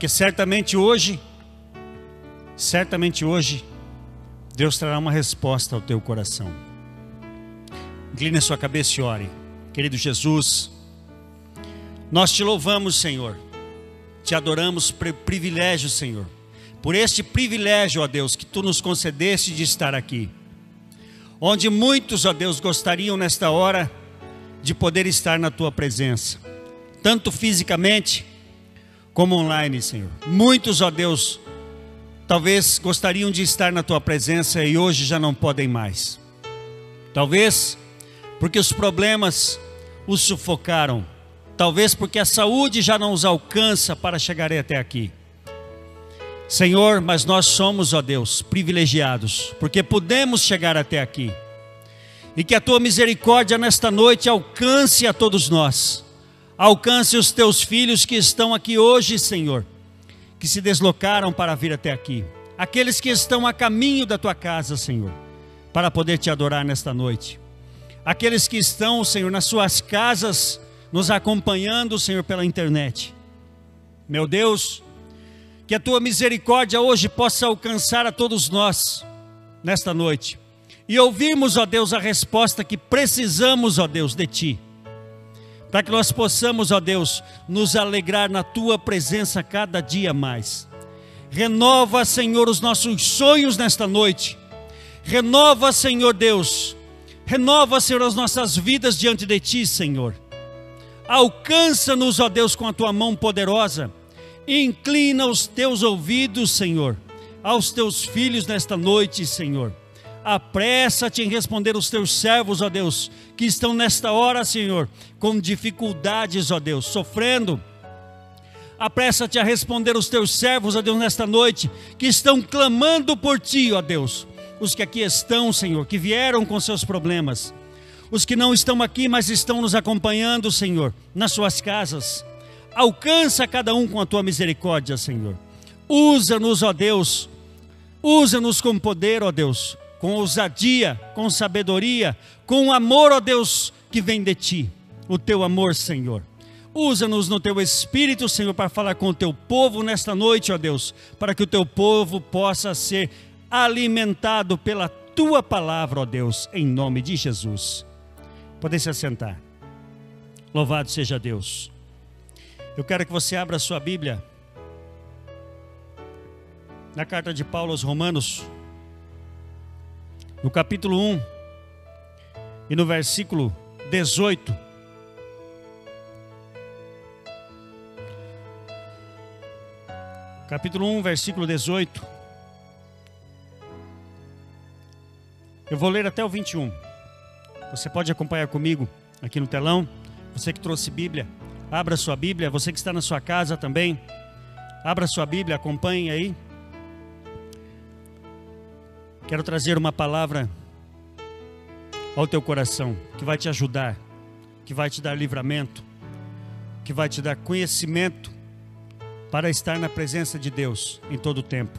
Porque certamente hoje, certamente hoje, Deus trará uma resposta ao teu coração. Incline a sua cabeça e ore. Querido Jesus, nós te louvamos, Senhor. Te adoramos por privilégio, Senhor. Por este privilégio, ó Deus, que tu nos concedeste de estar aqui. Onde muitos, ó Deus, gostariam nesta hora de poder estar na tua presença, tanto fisicamente como online, Senhor. Muitos, ó Deus, talvez gostariam de estar na tua presença e hoje já não podem mais. Talvez porque os problemas os sufocaram, talvez porque a saúde já não os alcança para chegar até aqui. Senhor, mas nós somos, ó Deus, privilegiados, porque podemos chegar até aqui. E que a tua misericórdia nesta noite alcance a todos nós. Alcance os teus filhos que estão aqui hoje, Senhor, que se deslocaram para vir até aqui. Aqueles que estão a caminho da tua casa, Senhor, para poder te adorar nesta noite. Aqueles que estão, Senhor, nas suas casas, nos acompanhando, Senhor, pela internet. Meu Deus, que a tua misericórdia hoje possa alcançar a todos nós nesta noite e ouvirmos, ó Deus, a resposta que precisamos, ó Deus, de Ti. Para que nós possamos, ó Deus, nos alegrar na Tua presença cada dia mais. Renova, Senhor, os nossos sonhos nesta noite. Renova, Senhor Deus. Renova, Senhor, as nossas vidas diante de Ti, Senhor. Alcança-nos, ó Deus, com a Tua mão poderosa. Inclina os Teus ouvidos, Senhor, aos Teus filhos nesta noite, Senhor Apressa-te em responder os teus servos, ó Deus, que estão nesta hora, Senhor, com dificuldades, ó Deus, sofrendo. Apressa-te a responder os teus servos, ó Deus, nesta noite, que estão clamando por ti, ó Deus. Os que aqui estão, Senhor, que vieram com seus problemas. Os que não estão aqui, mas estão nos acompanhando, Senhor, nas suas casas. Alcança cada um com a tua misericórdia, Senhor. Usa-nos, ó Deus. Usa-nos com poder, ó Deus com ousadia, com sabedoria, com amor, ó Deus, que vem de ti, o teu amor, Senhor. Usa-nos no teu espírito, Senhor, para falar com o teu povo nesta noite, ó Deus, para que o teu povo possa ser alimentado pela tua palavra, ó Deus, em nome de Jesus. Pode se assentar. Louvado seja Deus. Eu quero que você abra a sua Bíblia na carta de Paulo aos Romanos, no capítulo 1 e no versículo 18. Capítulo 1, versículo 18. Eu vou ler até o 21. Você pode acompanhar comigo aqui no telão. Você que trouxe Bíblia, abra sua Bíblia. Você que está na sua casa também, abra sua Bíblia, acompanhe aí. Quero trazer uma palavra ao teu coração que vai te ajudar, que vai te dar livramento, que vai te dar conhecimento para estar na presença de Deus em todo o tempo.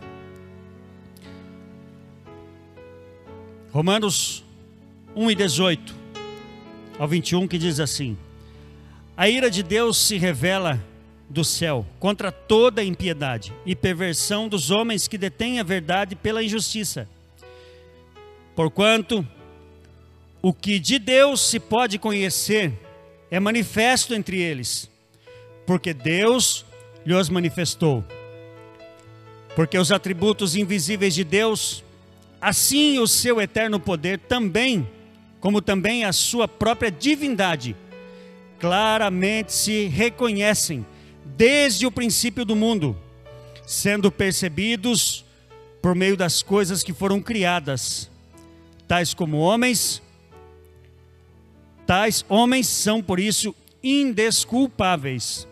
Romanos 1 e 18 ao 21 que diz assim: A ira de Deus se revela do céu contra toda impiedade e perversão dos homens que detêm a verdade pela injustiça Porquanto o que de Deus se pode conhecer é manifesto entre eles, porque Deus lhes manifestou. Porque os atributos invisíveis de Deus, assim o seu eterno poder também, como também a sua própria divindade, claramente se reconhecem desde o princípio do mundo, sendo percebidos por meio das coisas que foram criadas tais como homens, tais homens são por isso indesculpáveis,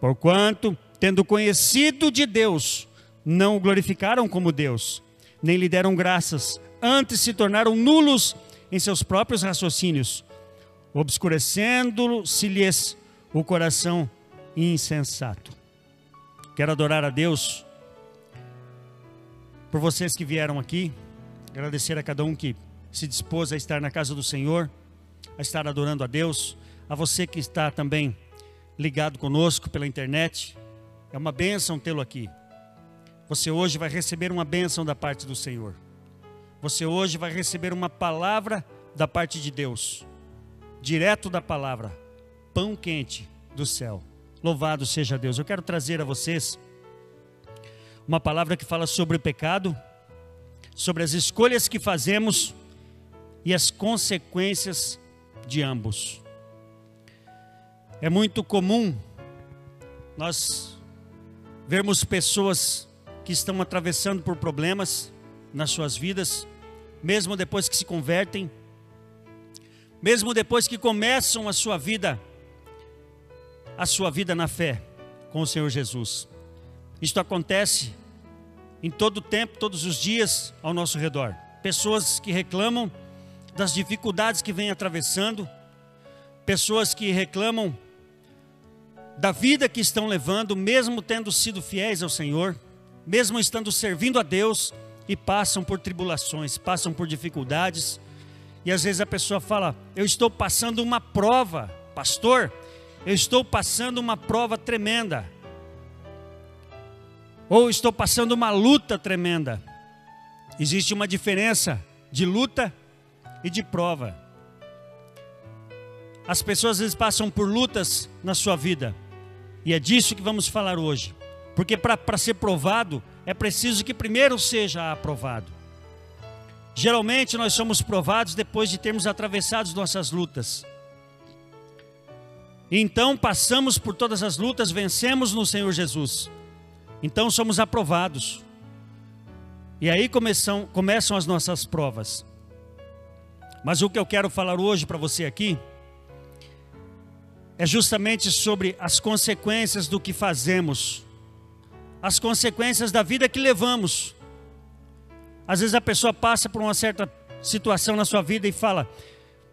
porquanto, tendo conhecido de Deus, não o glorificaram como Deus, nem lhe deram graças, antes se tornaram nulos em seus próprios raciocínios, obscurecendo-se-lhes o coração insensato. Quero adorar a Deus por vocês que vieram aqui, agradecer a cada um que se dispôs a estar na casa do Senhor, a estar adorando a Deus, a você que está também ligado conosco pela internet, É uma bênção tê-lo aqui. Você hoje vai receber uma bênção da parte do Senhor. Você hoje vai receber uma palavra da parte de Deus, direto da palavra, pão quente do céu. Louvado seja Deus. Eu quero trazer a vocês uma palavra que fala sobre o pecado, sobre as escolhas que fazemos e as consequências de ambos. É muito comum nós vermos pessoas que estão atravessando por problemas nas suas vidas, mesmo depois que se convertem, mesmo depois que começam a sua vida, a sua vida na fé com o Senhor Jesus. Isto acontece em todo o tempo, todos os dias ao nosso redor. Pessoas que reclamam das dificuldades que vêm atravessando, pessoas que reclamam da vida que estão levando, mesmo tendo sido fiéis ao Senhor, mesmo estando servindo a Deus e passam por tribulações, passam por dificuldades. E às vezes a pessoa fala: Eu estou passando uma prova, pastor, eu estou passando uma prova tremenda. Ou estou passando uma luta tremenda. Existe uma diferença de luta e de prova. As pessoas às vezes passam por lutas na sua vida. E é disso que vamos falar hoje. Porque para ser provado, é preciso que primeiro seja aprovado. Geralmente nós somos provados depois de termos atravessado nossas lutas. Então passamos por todas as lutas, vencemos no Senhor Jesus. Então somos aprovados. E aí começam, começam as nossas provas. Mas o que eu quero falar hoje para você aqui é justamente sobre as consequências do que fazemos, as consequências da vida que levamos. Às vezes a pessoa passa por uma certa situação na sua vida e fala: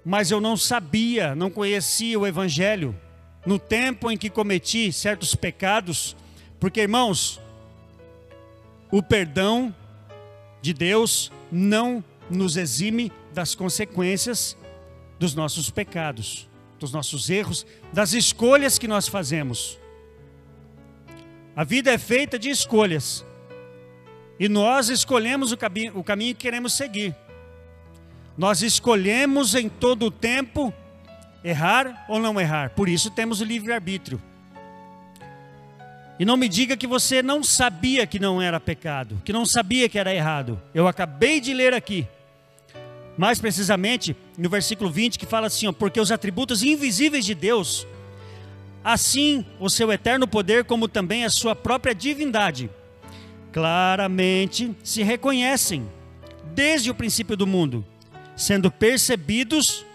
Mas eu não sabia, não conhecia o Evangelho no tempo em que cometi certos pecados, porque irmãos, o perdão de Deus não nos exime das consequências dos nossos pecados, dos nossos erros, das escolhas que nós fazemos. A vida é feita de escolhas. E nós escolhemos o caminho, o caminho que queremos seguir. Nós escolhemos em todo o tempo errar ou não errar. Por isso temos o livre-arbítrio. E não me diga que você não sabia que não era pecado, que não sabia que era errado. Eu acabei de ler aqui mais precisamente no versículo 20, que fala assim: ó, porque os atributos invisíveis de Deus, assim o seu eterno poder, como também a sua própria divindade, claramente se reconhecem desde o princípio do mundo, sendo percebidos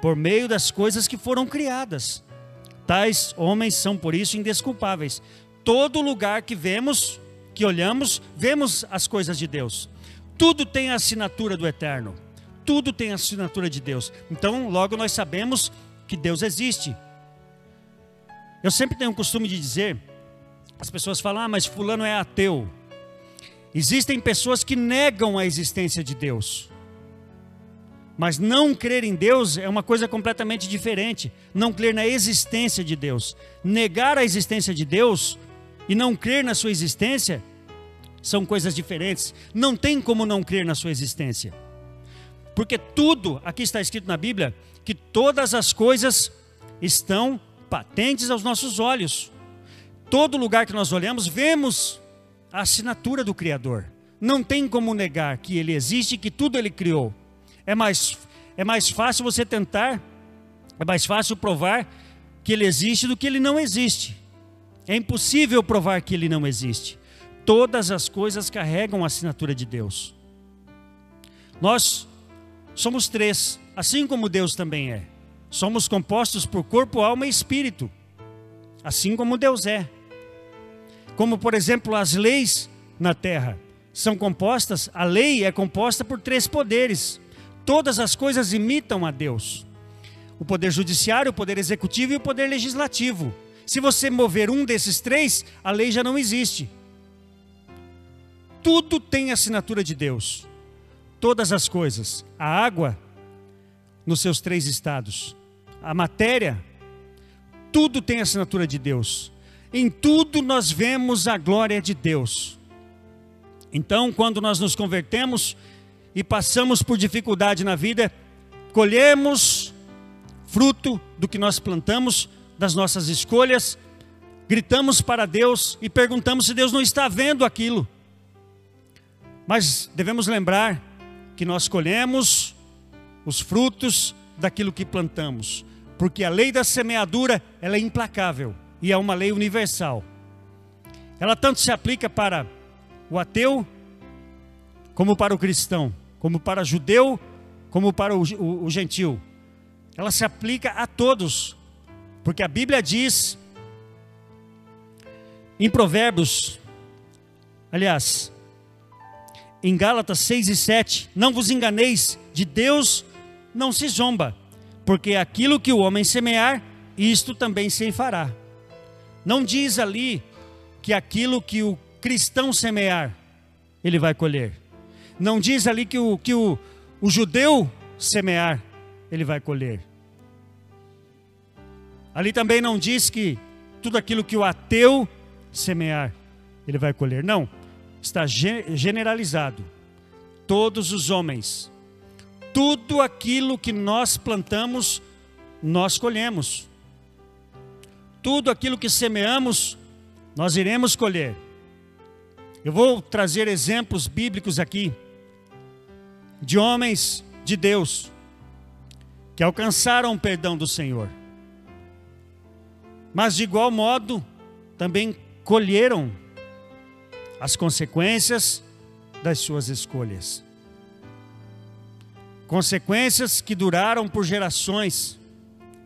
por meio das coisas que foram criadas. Tais homens são por isso indesculpáveis. Todo lugar que vemos, que olhamos, vemos as coisas de Deus. Tudo tem a assinatura do eterno tudo tem a assinatura de Deus. Então, logo nós sabemos que Deus existe. Eu sempre tenho o costume de dizer, as pessoas falam: "Ah, mas fulano é ateu". Existem pessoas que negam a existência de Deus. Mas não crer em Deus é uma coisa completamente diferente. Não crer na existência de Deus. Negar a existência de Deus e não crer na sua existência são coisas diferentes. Não tem como não crer na sua existência. Porque tudo, aqui está escrito na Bíblia, que todas as coisas estão patentes aos nossos olhos. Todo lugar que nós olhamos, vemos a assinatura do Criador. Não tem como negar que Ele existe e que tudo Ele criou. É mais, é mais fácil você tentar, é mais fácil provar que Ele existe do que Ele não existe. É impossível provar que Ele não existe. Todas as coisas carregam a assinatura de Deus. Nós somos três, assim como Deus também é. Somos compostos por corpo, alma e espírito, assim como Deus é. Como, por exemplo, as leis na terra são compostas, a lei é composta por três poderes. Todas as coisas imitam a Deus: o poder judiciário, o poder executivo e o poder legislativo. Se você mover um desses três, a lei já não existe. Tudo tem assinatura de Deus todas as coisas. A água, nos seus três estados. A matéria, tudo tem assinatura de Deus. Em tudo nós vemos a glória de Deus. Então, quando nós nos convertemos e passamos por dificuldade na vida, colhemos fruto do que nós plantamos, das nossas escolhas, gritamos para Deus e perguntamos se Deus não está vendo aquilo. Mas devemos lembrar que nós colhemos os frutos daquilo que plantamos, porque a lei da semeadura ela é implacável e é uma lei universal. Ela tanto se aplica para o ateu, como para o cristão, como para o judeu, como para o, o, o gentil. Ela se aplica a todos, porque a Bíblia diz em Provérbios, aliás, em Gálatas 6 e 7, não vos enganeis, de Deus não se zomba, porque aquilo que o homem semear, isto também se fará. Não diz ali que aquilo que o cristão semear, ele vai colher. Não diz ali que o, que o, o judeu semear, ele vai colher. Ali também não diz que tudo aquilo que o ateu semear, ele vai colher. Não, está generalizado. Todos os homens, tudo aquilo que nós plantamos, nós colhemos. Tudo aquilo que semeamos, nós iremos colher. Eu vou trazer exemplos bíblicos aqui de homens de Deus que alcançaram o perdão do Senhor. Mas de igual modo também colheram as consequências das suas escolhas. Consequências que duraram por gerações,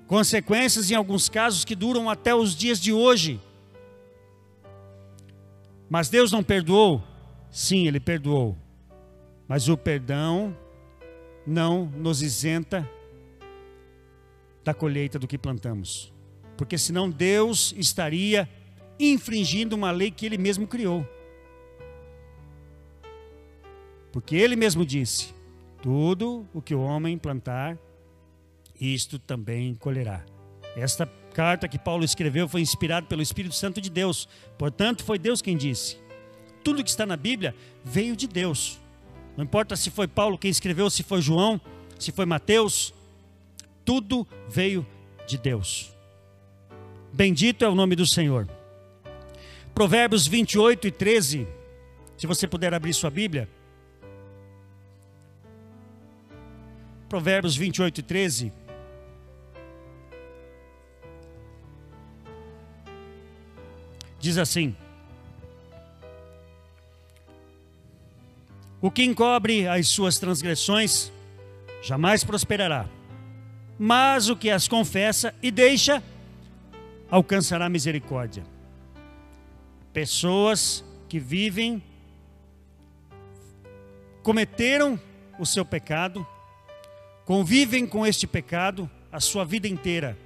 consequências em alguns casos que duram até os dias de hoje. Mas Deus não perdoou? Sim, Ele perdoou. Mas o perdão não nos isenta da colheita do que plantamos. Porque senão Deus estaria infringindo uma lei que Ele mesmo criou. Porque Ele mesmo disse: tudo o que o homem plantar, isto também colherá. Esta carta que Paulo escreveu foi inspirada pelo Espírito Santo de Deus. Portanto, foi Deus quem disse. Tudo que está na Bíblia veio de Deus. Não importa se foi Paulo quem escreveu, se foi João, se foi Mateus, tudo veio de Deus. Bendito é o nome do Senhor. Provérbios 28 e 13. Se você puder abrir sua Bíblia. Provérbios 28 e 13. Diz assim: O que encobre as suas transgressões jamais prosperará, mas o que as confessa e deixa alcançará misericórdia. Pessoas que vivem, cometeram o seu pecado, convivem com este pecado a sua vida inteira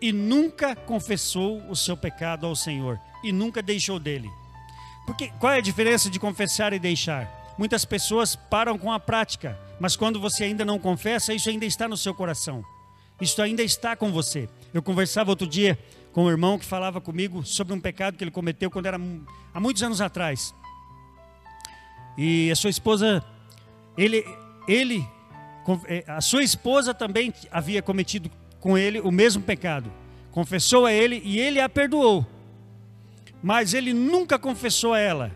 e nunca confessou o seu pecado ao Senhor e nunca deixou dele. Porque qual é a diferença de confessar e deixar? Muitas pessoas param com a prática, mas quando você ainda não confessa, isso ainda está no seu coração. Isso ainda está com você. Eu conversava outro dia com um irmão que falava comigo sobre um pecado que ele cometeu quando era há muitos anos atrás. E a sua esposa, ele, ele, a sua esposa também havia cometido com ele o mesmo pecado. Confessou a ele e ele a perdoou. Mas ele nunca confessou a ela.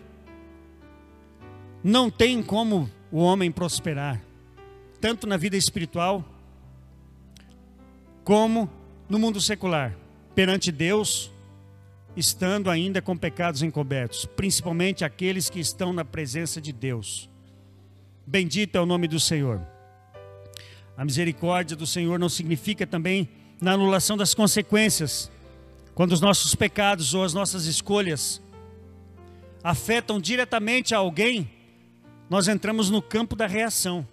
Não tem como o homem prosperar, tanto na vida espiritual como no mundo secular perante Deus, estando ainda com pecados encobertos, principalmente aqueles que estão na presença de Deus. Bendito é o nome do Senhor. A misericórdia do Senhor não significa também na anulação das consequências, quando os nossos pecados ou as nossas escolhas afetam diretamente alguém, nós entramos no campo da reação.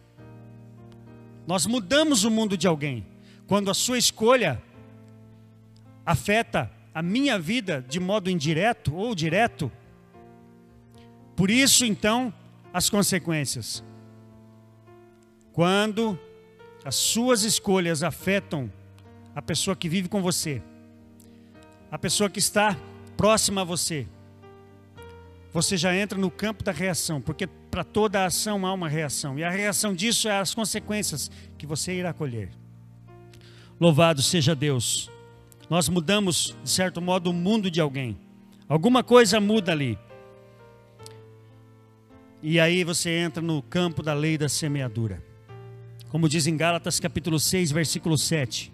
Nós mudamos o mundo de alguém. Quando a sua escolha afeta a minha vida de modo indireto ou direto. Por isso, então, as consequências. Quando as suas escolhas afetam a pessoa que vive com você, a pessoa que está próxima a você, você já entra no campo da reação, porque para toda ação há uma reação, e a reação disso é as consequências que você irá colher. Louvado seja Deus. Nós mudamos, de certo modo, o mundo de alguém. Alguma coisa muda ali. E aí você entra no campo da lei da semeadura. Como diz em Gálatas capítulo 6, versículo 7.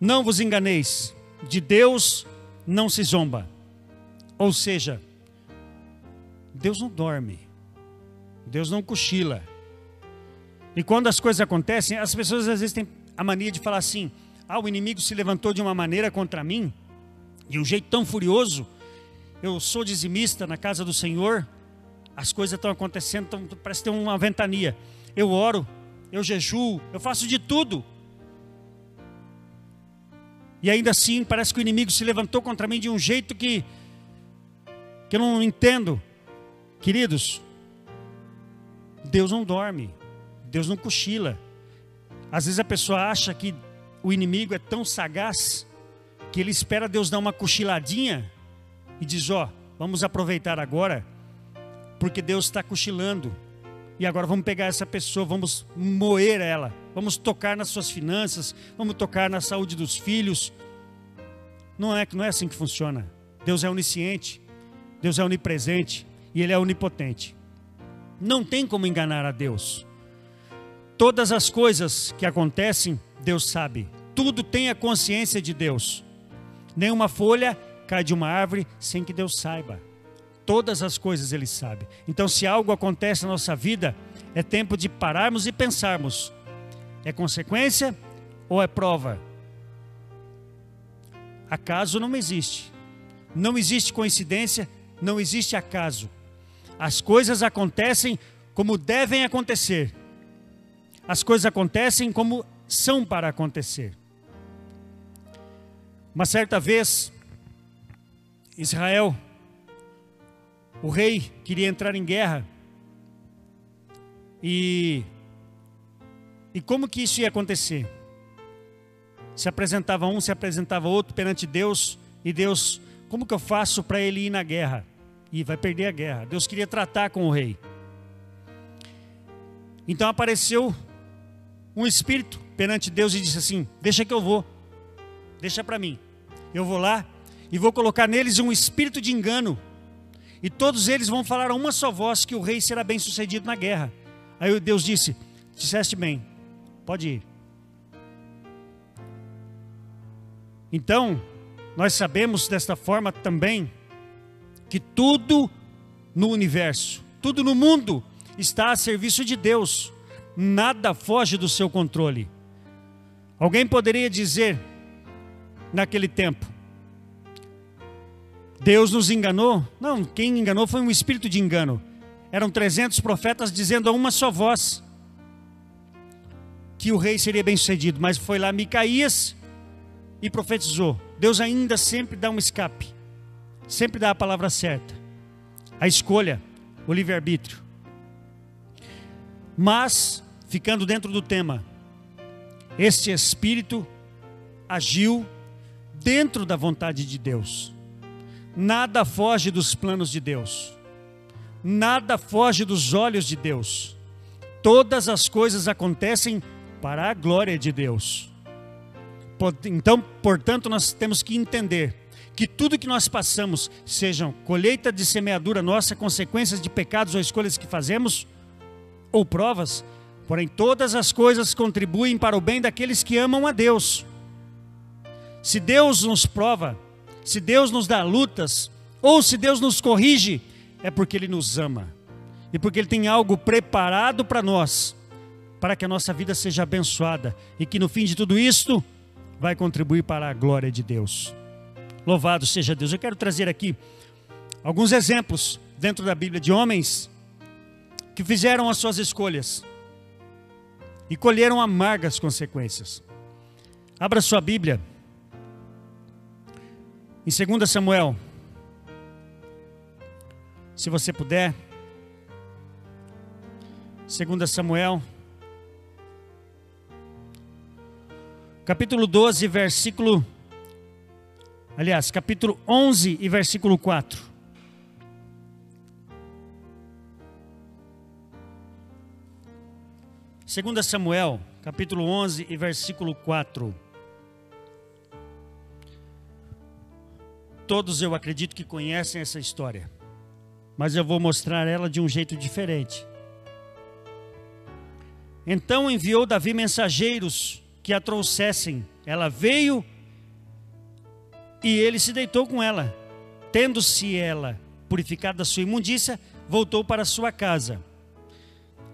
Não vos enganeis, de Deus não se zomba. Ou seja, Deus não dorme, Deus não cochila. E quando as coisas acontecem, as pessoas às vezes têm a mania de falar assim: ah, o inimigo se levantou de uma maneira contra mim, de um jeito tão furioso. Eu sou dizimista na casa do Senhor, as coisas estão acontecendo, tão, parece ter uma ventania. Eu oro, eu jejuo, eu faço de tudo. E ainda assim, parece que o inimigo se levantou contra mim de um jeito que, que eu não entendo. Queridos, Deus não dorme, Deus não cochila. Às vezes a pessoa acha que o inimigo é tão sagaz que ele espera Deus dar uma cochiladinha e diz: Ó, oh, vamos aproveitar agora, porque Deus está cochilando. E agora vamos pegar essa pessoa, vamos moer ela, vamos tocar nas suas finanças, vamos tocar na saúde dos filhos. Não é, não é assim que funciona. Deus é onisciente, Deus é onipresente e Ele é onipotente. Não tem como enganar a Deus. Todas as coisas que acontecem, Deus sabe. Tudo tem a consciência de Deus. Nenhuma folha cai de uma árvore sem que Deus saiba. Todas as coisas Ele sabe. Então, se algo acontece na nossa vida, é tempo de pararmos e pensarmos: é consequência ou é prova? Acaso não existe. Não existe coincidência, não existe acaso. As coisas acontecem como devem acontecer. As coisas acontecem como são para acontecer. Uma certa vez, Israel, o rei queria entrar em guerra. E, e como que isso ia acontecer? Se apresentava um, se apresentava outro perante Deus, e Deus, como que eu faço para ele ir na guerra? E vai perder a guerra. Deus queria tratar com o rei. Então apareceu um espírito perante Deus e disse assim: Deixa que eu vou, deixa para mim. Eu vou lá e vou colocar neles um espírito de engano. E todos eles vão falar a uma só voz que o rei será bem sucedido na guerra. Aí Deus disse: Disseste bem, pode ir. Então, nós sabemos desta forma também que tudo no universo, tudo no mundo está a serviço de Deus. Nada foge do seu controle. Alguém poderia dizer naquele tempo: Deus nos enganou? Não, quem enganou foi um espírito de engano. Eram 300 profetas dizendo a uma só voz que o rei seria bem sucedido, mas foi lá Micaías e profetizou. Deus ainda sempre dá um escape, sempre dá a palavra certa, a escolha, o livre-arbítrio. Mas, ficando dentro do tema, este espírito agiu dentro da vontade de Deus. Nada foge dos planos de Deus. Nada foge dos olhos de Deus. Todas as coisas acontecem para a glória de Deus. Então, portanto, nós temos que entender que tudo que nós passamos, sejam colheita de semeadura nossa, consequências de pecados ou escolhas que fazemos, ou provas, porém todas as coisas contribuem para o bem daqueles que amam a Deus. Se Deus nos prova, se Deus nos dá lutas, ou se Deus nos corrige, é porque Ele nos ama e porque Ele tem algo preparado para nós, para que a nossa vida seja abençoada e que no fim de tudo isto vai contribuir para a glória de Deus. Louvado seja Deus. Eu quero trazer aqui alguns exemplos dentro da Bíblia de homens que fizeram as suas escolhas e colheram amargas consequências. Abra sua Bíblia em 2 Samuel, se você puder, 2 Samuel, capítulo 12, versículo Aliás, capítulo 11 e versículo 4. Segunda Samuel, capítulo 11 e versículo 4. Todos eu acredito que conhecem essa história, mas eu vou mostrar ela de um jeito diferente. Então enviou Davi mensageiros que a trouxessem. Ela veio e ele se deitou com ela. Tendo-se ela purificado da sua imundícia, voltou para sua casa.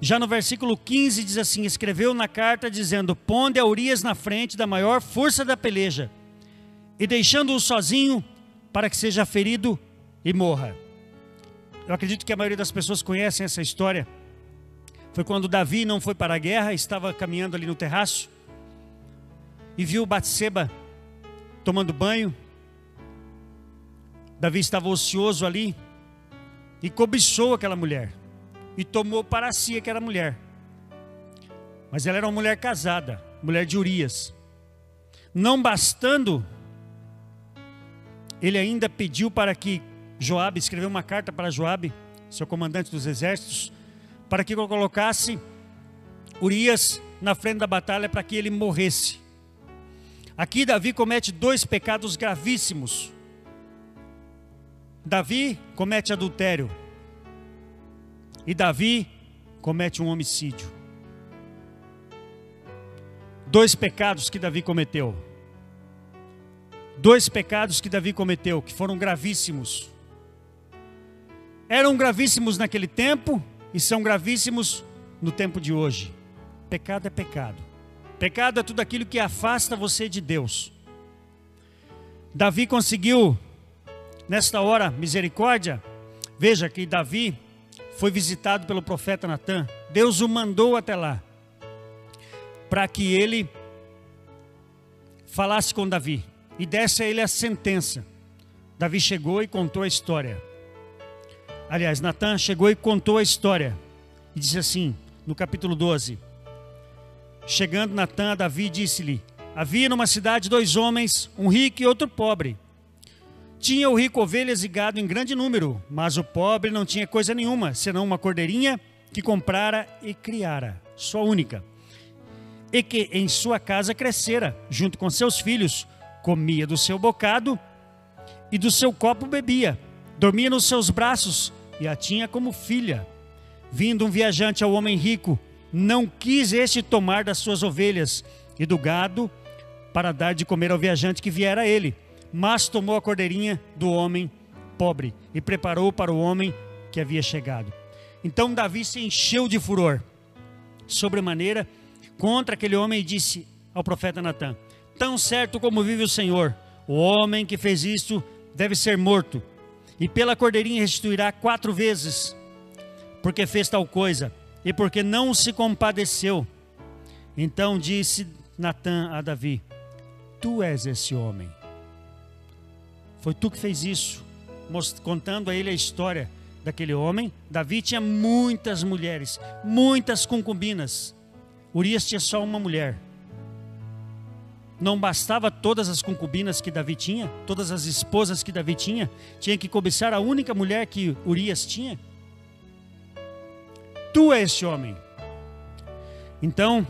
Já no versículo 15 diz assim: Escreveu na carta dizendo: Ponde a Urias na frente da maior força da peleja, e deixando-o sozinho, para que seja ferido e morra. Eu acredito que a maioria das pessoas conhecem essa história. Foi quando Davi não foi para a guerra, estava caminhando ali no terraço e viu Batseba tomando banho. Davi estava ocioso ali e cobiçou aquela mulher e tomou para si aquela mulher. Mas ela era uma mulher casada, mulher de Urias. Não bastando, ele ainda pediu para que Joabe escreveu uma carta para Joabe, seu comandante dos exércitos, para que colocasse Urias na frente da batalha para que ele morresse. Aqui Davi comete dois pecados gravíssimos. Davi comete adultério. E Davi comete um homicídio. Dois pecados que Davi cometeu. Dois pecados que Davi cometeu, que foram gravíssimos. Eram gravíssimos naquele tempo e são gravíssimos no tempo de hoje. Pecado é pecado. Pecado é tudo aquilo que afasta você de Deus. Davi conseguiu, nesta hora, misericórdia. Veja que Davi foi visitado pelo profeta Natan. Deus o mandou até lá para que ele falasse com Davi e desse a ele a sentença. Davi chegou e contou a história. Aliás, Natan chegou e contou a história. E disse assim, no capítulo 12: Chegando Natan a Davi, disse-lhe: Havia numa cidade dois homens, um rico e outro pobre. Tinha o rico ovelhas e gado em grande número, mas o pobre não tinha coisa nenhuma, senão uma cordeirinha que comprara e criara, sua única. E que em sua casa crescera, junto com seus filhos, comia do seu bocado e do seu copo bebia, dormia nos seus braços e a tinha como filha. Vindo um viajante ao homem rico, não quis este tomar das suas ovelhas e do gado para dar de comer ao viajante que viera a ele, mas tomou a cordeirinha do homem pobre e preparou para o homem que havia chegado. Então Davi se encheu de furor, sobremaneira, contra aquele homem e disse ao profeta Natã: Tão certo como vive o Senhor, o homem que fez isto deve ser morto e pela cordeirinha restituirá quatro vezes, porque fez tal coisa e porque não se compadeceu. Então disse Natã a Davi: Tu és esse homem. Foi tu que fez isso, contando a ele a história daquele homem. Davi tinha muitas mulheres, muitas concubinas. Urias tinha só uma mulher. Não bastava todas as concubinas que Davi tinha, todas as esposas que Davi tinha, tinha que cobiçar a única mulher que Urias tinha. Tu és esse homem. Então,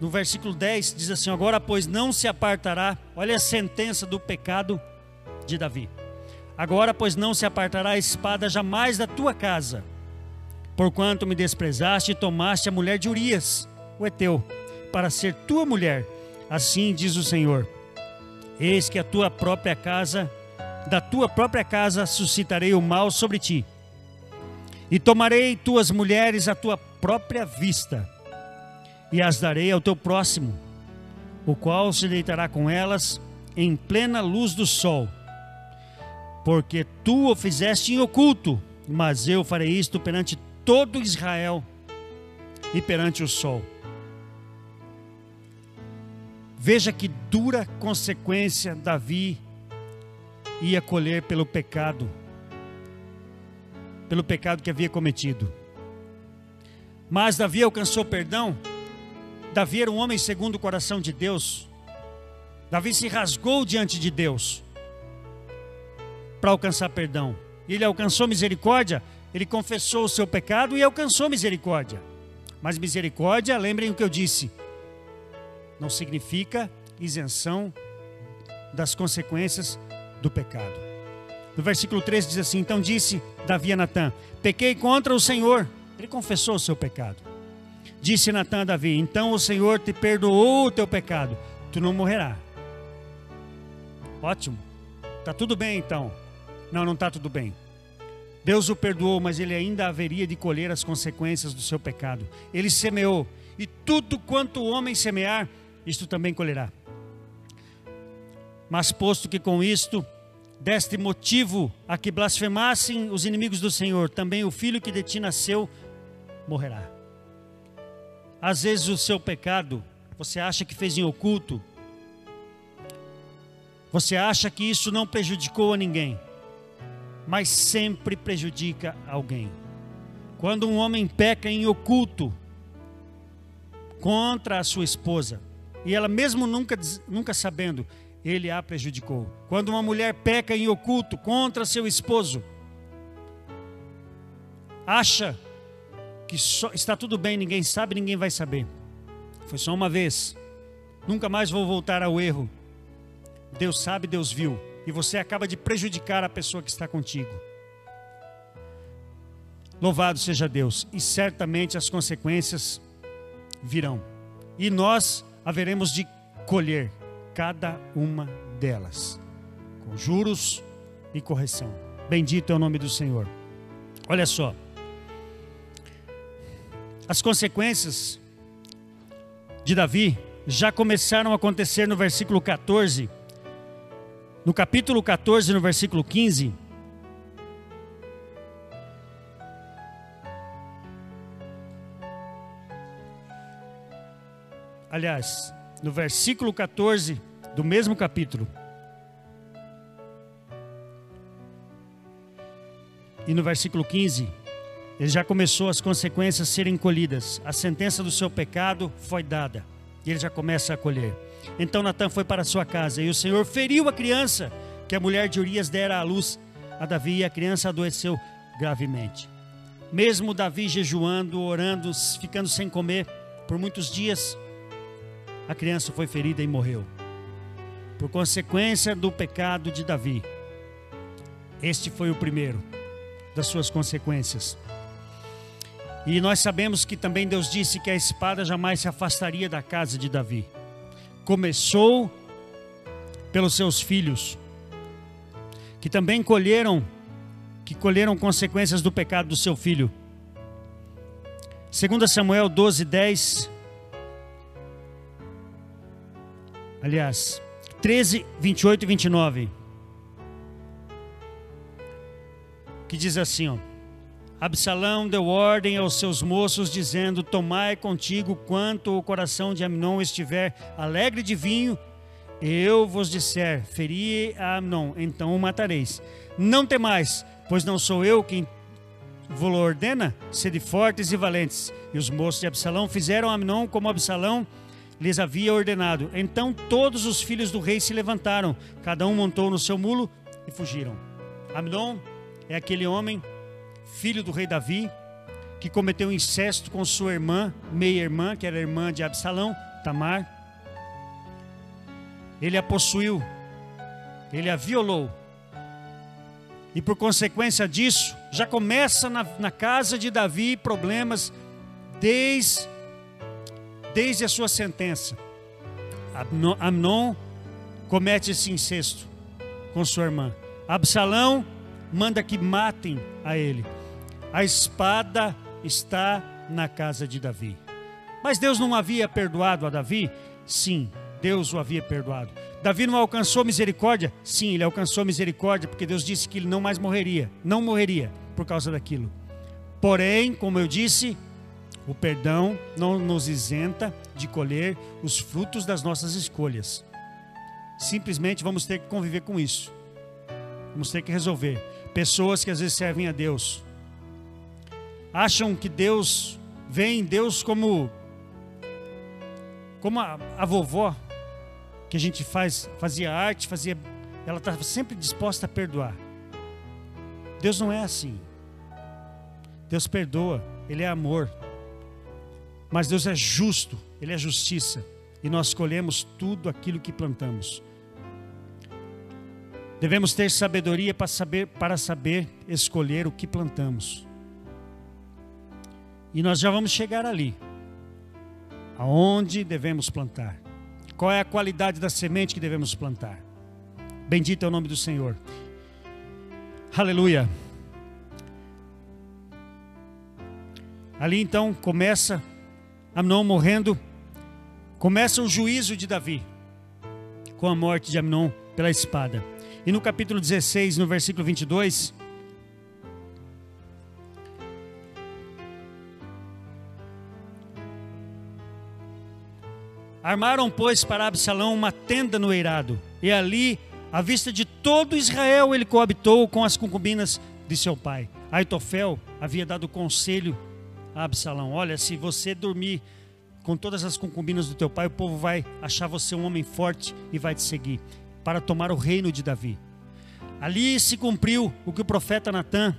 no versículo 10 diz assim: Agora, pois, não se apartará, olha a sentença do pecado de Davi. Agora, pois, não se apartará a espada jamais da tua casa, porquanto me desprezaste e tomaste a mulher de Urias, o Eteu, para ser tua mulher Assim diz o Senhor: Eis que a tua própria casa, da tua própria casa suscitarei o mal sobre ti, e tomarei tuas mulheres à tua própria vista, e as darei ao teu próximo, o qual se deitará com elas em plena luz do sol. Porque tu o fizeste em oculto, mas eu farei isto perante todo Israel e perante o sol. Veja que dura consequência Davi ia colher pelo pecado, pelo pecado que havia cometido. Mas Davi alcançou perdão. Davi era um homem segundo o coração de Deus. Davi se rasgou diante de Deus. para alcançar perdão. Ele alcançou misericórdia, ele confessou o seu pecado e alcançou misericórdia. Mas misericórdia, lembrem o que eu disse, não significa isenção das consequências do pecado. No versículo 13 diz assim: Então disse Davi a Natã: Pequei contra o Senhor. Ele confessou o seu pecado. Disse Natã a Davi: Então o Senhor te perdoou o teu pecado, tu não morrerás. Ótimo. Tá tudo bem então. Não, não está tudo bem. Deus o perdoou, mas ele ainda haveria de colher as consequências do seu pecado. Ele semeou, e tudo quanto o homem semear, isto também colherá. Mas posto que com isto deste motivo a que blasfemassem os inimigos do Senhor, também o filho que de ti nasceu morrerá. Às vezes o seu pecado, você acha que fez em oculto, você acha que isso não prejudicou a ninguém mas sempre prejudica alguém. Quando um homem peca em oculto contra a sua esposa, e ela mesmo nunca, nunca sabendo, ele a prejudicou. Quando uma mulher peca em oculto contra seu esposo, acha que só, está tudo bem, ninguém sabe, ninguém vai saber. Foi só uma vez. Nunca mais vou voltar ao erro. Deus sabe, Deus viu e você acaba de prejudicar a pessoa que está contigo. Louvado seja Deus, e certamente as consequências virão, e nós haveremos de colher cada uma delas, com juros e correção. Bendito é o nome do Senhor. Olha só, as consequências de Davi já começaram a acontecer no versículo 14 no capítulo 14, no versículo 15. Aliás, no versículo 14 do mesmo capítulo. E no versículo 15, ele já começou as consequências a serem colhidas. A sentença do seu pecado foi dada. E ele já começa a colher. Então Natan foi para sua casa e o Senhor feriu a criança que a mulher de Urias dera à luz a Davi e a criança adoeceu gravemente. Mesmo Davi jejuando, orando, ficando sem comer por muitos dias, a criança foi ferida e morreu. Por consequência do pecado de Davi. Este foi o primeiro das suas consequências. E nós sabemos que também Deus disse que a espada jamais se afastaria da casa de Davi começou pelos seus filhos, que também colheram que colheram consequências do pecado do seu filho. 2 Samuel 12, 10. Aliás, 13, 28 e 29. Que diz assim, ó. Absalão deu ordem aos seus moços, dizendo: Tomai contigo quanto o coração de Amnon estiver alegre de vinho. Eu vos disser: Feri a Amnon, então o matareis. Não temais, pois não sou eu quem vos ordena, sede fortes e valentes. E os moços de Absalão fizeram Amnon como Absalão lhes havia ordenado. Então todos os filhos do rei se levantaram, cada um montou no seu mulo e fugiram. Amnon é aquele homem filho do rei Davi, que cometeu incesto com sua irmã, meia-irmã, que era irmã de Absalão, Tamar. Ele a possuiu, ele a violou. E por consequência disso, já começa na, na casa de Davi problemas desde, desde a sua sentença. Amnon comete esse incesto com sua irmã. Absalão manda que matem a ele a espada está na casa de Davi. Mas Deus não havia perdoado a Davi? Sim, Deus o havia perdoado. Davi não alcançou misericórdia? Sim, ele alcançou misericórdia, porque Deus disse que ele não mais morreria, não morreria por causa daquilo. Porém, como eu disse, o perdão não nos isenta de colher os frutos das nossas escolhas. Simplesmente vamos ter que conviver com isso. Vamos ter que resolver. Pessoas que às vezes servem a Deus, acham que Deus vem Deus como como a, a vovó que a gente faz fazia arte, fazia ela está sempre disposta a perdoar. Deus não é assim. Deus perdoa, Ele é amor. Mas Deus é justo, Ele é justiça. E nós escolhemos tudo aquilo que plantamos. Devemos ter sabedoria para saber, para saber escolher o que plantamos. E nós já vamos chegar ali. Aonde devemos plantar? Qual é a qualidade da semente que devemos plantar? Bendito é o nome do Senhor. Aleluia. Ali então começa Amnon morrendo, começa o juízo de Davi com a morte de Amnon pela espada. E no capítulo 16, no versículo 22, Armaram, pois, para Absalão uma tenda no eirado, e ali, à vista de todo Israel, ele coabitou com as concubinas de seu pai. Aitofel havia dado conselho Absalão: Olha, se você dormir com todas as concubinas do teu pai, o povo vai achar você um homem forte e vai te seguir para tomar o reino de Davi. Ali se cumpriu o que o profeta Natan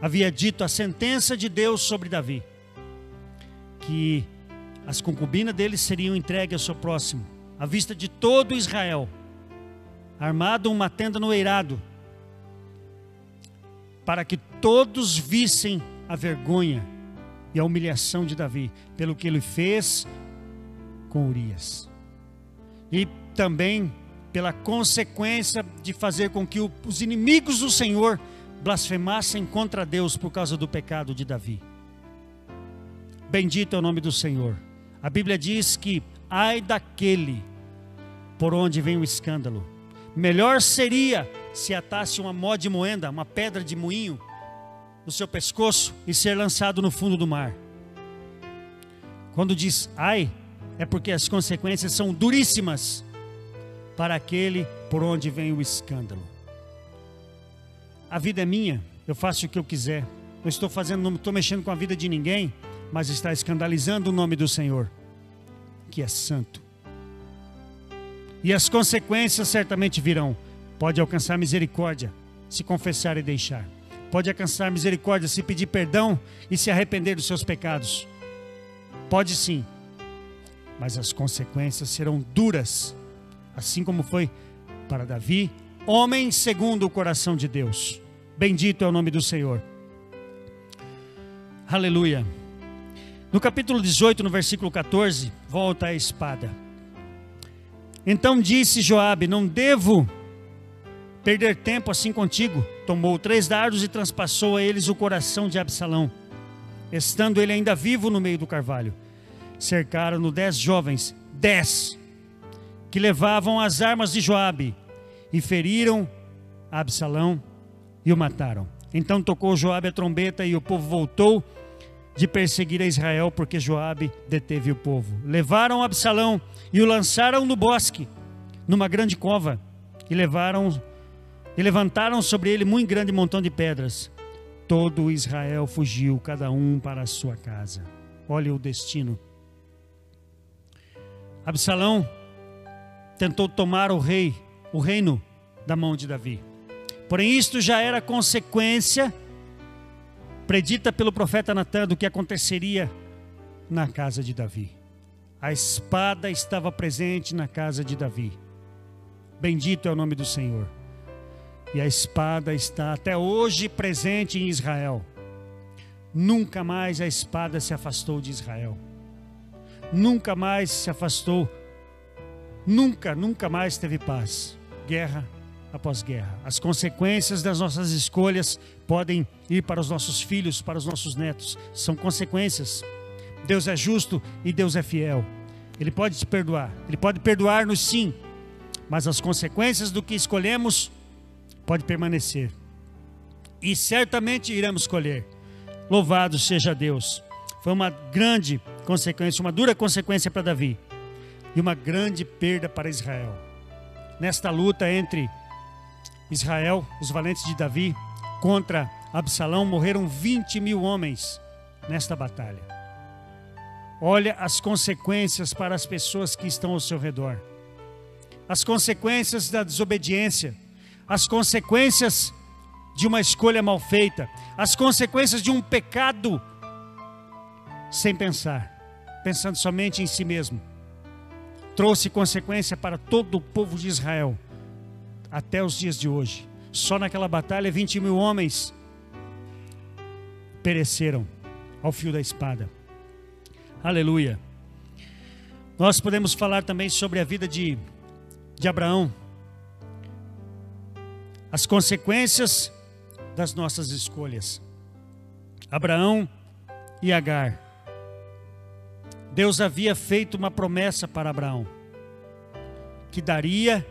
havia dito, a sentença de Deus sobre Davi, que as concubinas dele seriam entregues ao seu próximo, à vista de todo Israel, armado uma tenda no eirado, para que todos vissem a vergonha e a humilhação de Davi, pelo que ele fez com Urias. E também pela consequência de fazer com que os inimigos do Senhor blasfemassem contra Deus por causa do pecado de Davi. Bendito é o nome do Senhor. A Bíblia diz que ai daquele por onde vem o escândalo. Melhor seria se atasse uma mó de moenda, uma pedra de moinho, no seu pescoço e ser lançado no fundo do mar. Quando diz ai, é porque as consequências são duríssimas para aquele por onde vem o escândalo. A vida é minha, eu faço o que eu quiser. Não estou fazendo, não estou mexendo com a vida de ninguém, mas está escandalizando o nome do Senhor, que é santo. E as consequências certamente virão. Pode alcançar misericórdia se confessar e deixar. Pode alcançar misericórdia se pedir perdão e se arrepender dos seus pecados. Pode sim, mas as consequências serão duras assim como foi para Davi, homem segundo o coração de Deus. Bendito é o nome do Senhor. Aleluia. No capítulo 18, no versículo 14, volta a espada. Então disse Joabe: Não devo perder tempo assim contigo. Tomou três dardos e transpassou a eles o coração de Absalão, estando ele ainda vivo no meio do carvalho. Cercaram-no dez jovens, dez que levavam as armas de Joabe e feriram Absalão e o mataram. Então tocou Joabe a trombeta e o povo voltou de perseguir a Israel, porque Joabe deteve o povo. Levaram Absalão e o lançaram no bosque, numa grande cova, e levaram e levantaram sobre ele muito grande montão de pedras. Todo Israel fugiu, cada um para a sua casa. Olha o destino. Absalão tentou tomar o rei, o reino da mão de Davi. Porém, isto já era consequência predita pelo profeta Natan do que aconteceria na casa de Davi. A espada estava presente na casa de Davi. Bendito é o nome do Senhor. E a espada está até hoje presente em Israel. Nunca mais a espada se afastou de Israel. Nunca mais se afastou Nunca, nunca mais teve paz. Guerra após guerra. As consequências das nossas escolhas podem ir para os nossos filhos, para os nossos netos. São consequências. Deus é justo e Deus é fiel. Ele pode te perdoar. Ele pode perdoar-nos sim. Mas as consequências do que escolhemos pode permanecer. E certamente iremos colher. Louvado seja Deus. Foi uma grande consequência, uma dura consequência para Davi e uma grande perda para Israel. Nesta luta entre Israel, os valentes de Davi, contra Absalão, morreram 20 mil homens nesta batalha. Olha as consequências para as pessoas que estão ao seu redor, as consequências da desobediência, as consequências de uma escolha mal feita, as consequências de um pecado sem pensar, pensando somente em si mesmo. Trouxe consequência para todo o povo de Israel até os dias de hoje. Só naquela batalha, 20 mil homens pereceram ao fio da espada. Aleluia. Nós podemos falar também sobre a vida de, de Abraão, as consequências das nossas escolhas. Abraão e Agar. Deus havia feito uma promessa para Abraão, que daria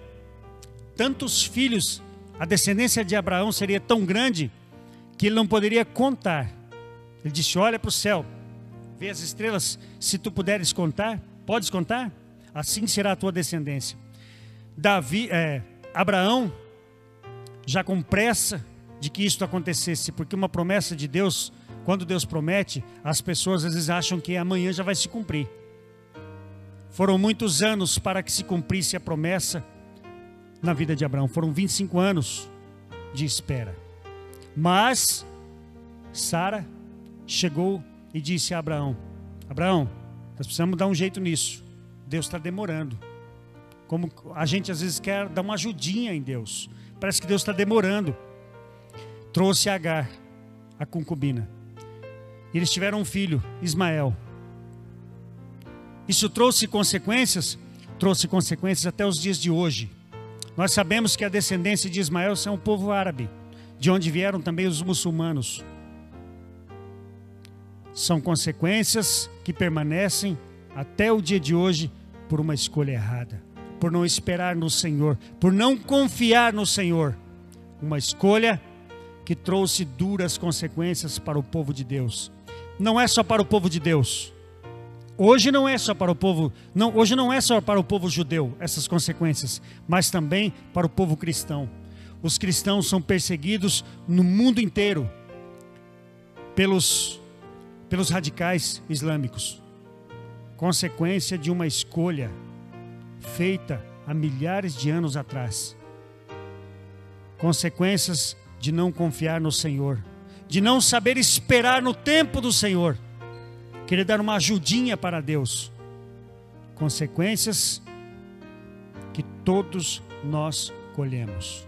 tantos filhos, a descendência de Abraão seria tão grande que ele não poderia contar. Ele disse: Olha para o céu, vê as estrelas, se tu puderes contar, podes contar? Assim será a tua descendência. Davi, é, Abraão, já com pressa de que isto acontecesse, porque uma promessa de Deus quando Deus promete, as pessoas às vezes acham que amanhã já vai se cumprir. Foram muitos anos para que se cumprisse a promessa na vida de Abraão. Foram 25 anos de espera. Mas Sara chegou e disse a Abraão: Abraão, nós precisamos dar um jeito nisso. Deus está demorando. Como a gente às vezes quer dar uma ajudinha em Deus. Parece que Deus está demorando. Trouxe Agar, a concubina. E eles tiveram um filho, Ismael. Isso trouxe consequências? Trouxe consequências até os dias de hoje. Nós sabemos que a descendência de Ismael são o povo árabe, de onde vieram também os muçulmanos. São consequências que permanecem até o dia de hoje por uma escolha errada, por não esperar no Senhor, por não confiar no Senhor. Uma escolha que trouxe duras consequências para o povo de Deus não é só para o povo de Deus. Hoje não é só para o povo, não, hoje não é só para o povo judeu essas consequências, mas também para o povo cristão. Os cristãos são perseguidos no mundo inteiro pelos pelos radicais islâmicos. Consequência de uma escolha feita há milhares de anos atrás. Consequências de não confiar no Senhor de não saber esperar no tempo do Senhor, querer dar uma ajudinha para Deus. Consequências que todos nós colhemos.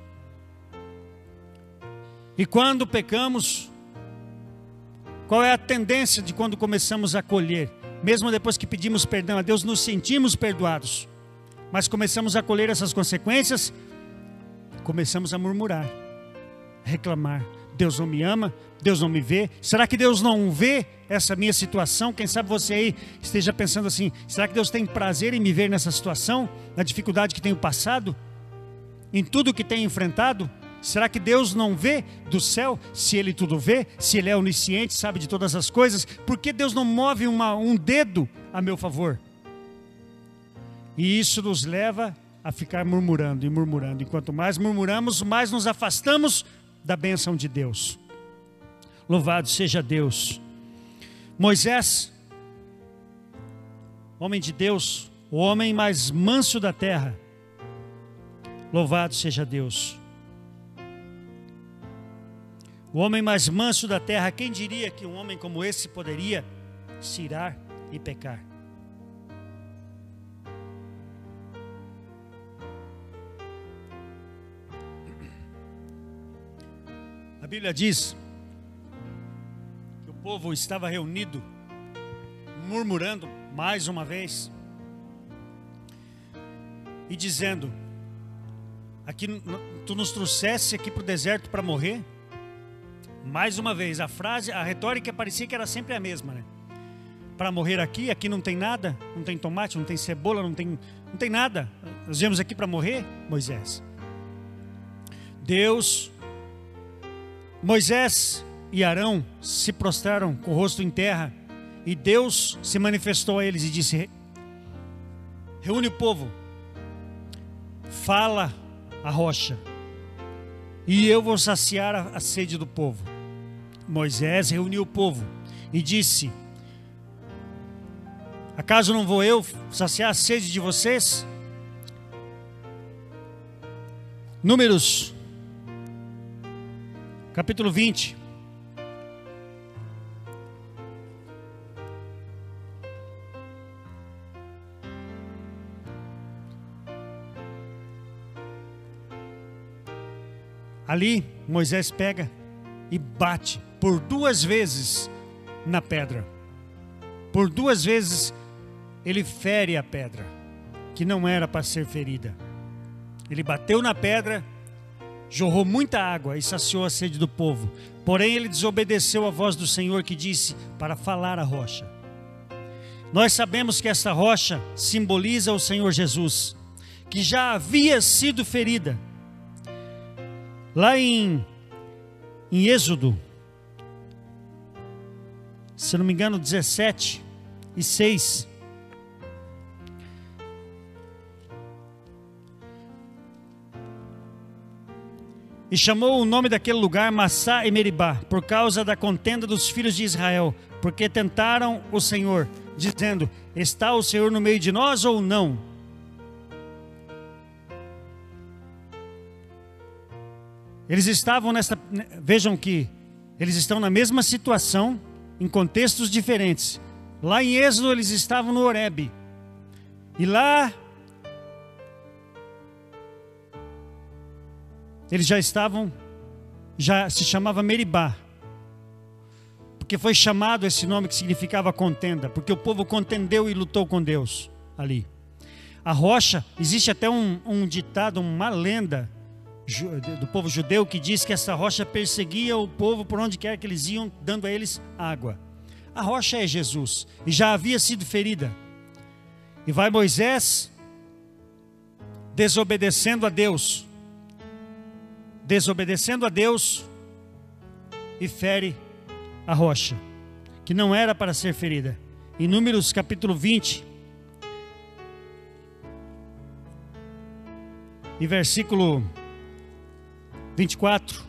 E quando pecamos, qual é a tendência de quando começamos a colher? Mesmo depois que pedimos perdão a Deus, nos sentimos perdoados, mas começamos a colher essas consequências, começamos a murmurar, reclamar, Deus não me ama, Deus não me vê. Será que Deus não vê essa minha situação? Quem sabe você aí esteja pensando assim: será que Deus tem prazer em me ver nessa situação, na dificuldade que tenho passado, em tudo que tenho enfrentado? Será que Deus não vê do céu? Se Ele tudo vê, se Ele é onisciente, sabe de todas as coisas, por que Deus não move uma, um dedo a meu favor? E isso nos leva a ficar murmurando e murmurando. E quanto mais murmuramos, mais nos afastamos da bênção de Deus. Louvado seja Deus. Moisés, homem de Deus, o homem mais manso da terra. Louvado seja Deus. O homem mais manso da terra, quem diria que um homem como esse poderia se irar e pecar? Bíblia diz que o povo estava reunido, murmurando mais uma vez e dizendo: Aqui tu nos trouxesse aqui para o deserto para morrer. Mais uma vez, a frase, a retórica parecia que era sempre a mesma, né? Para morrer aqui, aqui não tem nada, não tem tomate, não tem cebola, não tem, não tem nada. Nós viemos aqui para morrer, Moisés. Deus Moisés e Arão se prostraram com o rosto em terra e Deus se manifestou a eles e disse: Reúne o povo, fala a rocha, e eu vou saciar a sede do povo. Moisés reuniu o povo e disse: Acaso não vou eu saciar a sede de vocês? Números capítulo 20. Ali, Moisés pega e bate por duas vezes na pedra. Por duas vezes ele fere a pedra, que não era para ser ferida. Ele bateu na pedra, jorrou muita água e saciou a sede do povo. Porém, ele desobedeceu a voz do Senhor que disse para falar a rocha. Nós sabemos que essa rocha simboliza o Senhor Jesus, que já havia sido ferida Lá em, em Êxodo, se não me engano, 17 e 6. E chamou o nome daquele lugar Massá e Meribá, por causa da contenda dos filhos de Israel, porque tentaram o Senhor, dizendo: Está o Senhor no meio de nós ou não? Eles estavam nessa. Vejam que eles estão na mesma situação, em contextos diferentes. Lá em Êxodo, eles estavam no Horebe. E lá. Eles já estavam. Já se chamava Meribá. Porque foi chamado esse nome que significava contenda. Porque o povo contendeu e lutou com Deus ali. A rocha, existe até um, um ditado, uma lenda do povo judeu que diz que essa rocha perseguia o povo por onde quer que eles iam, dando a eles água. A rocha é Jesus e já havia sido ferida. E vai Moisés desobedecendo a Deus, desobedecendo a Deus e fere a rocha, que não era para ser ferida. Em Números capítulo 20, e versículo 24.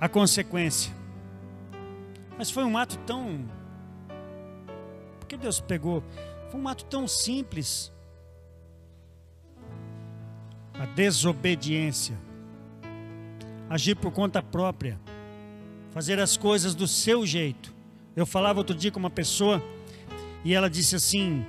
A consequência. Mas foi um ato tão. Porque Deus pegou? Foi um ato tão simples. A desobediência. Agir por conta própria. Fazer as coisas do seu jeito. Eu falava outro dia com uma pessoa e ela disse assim: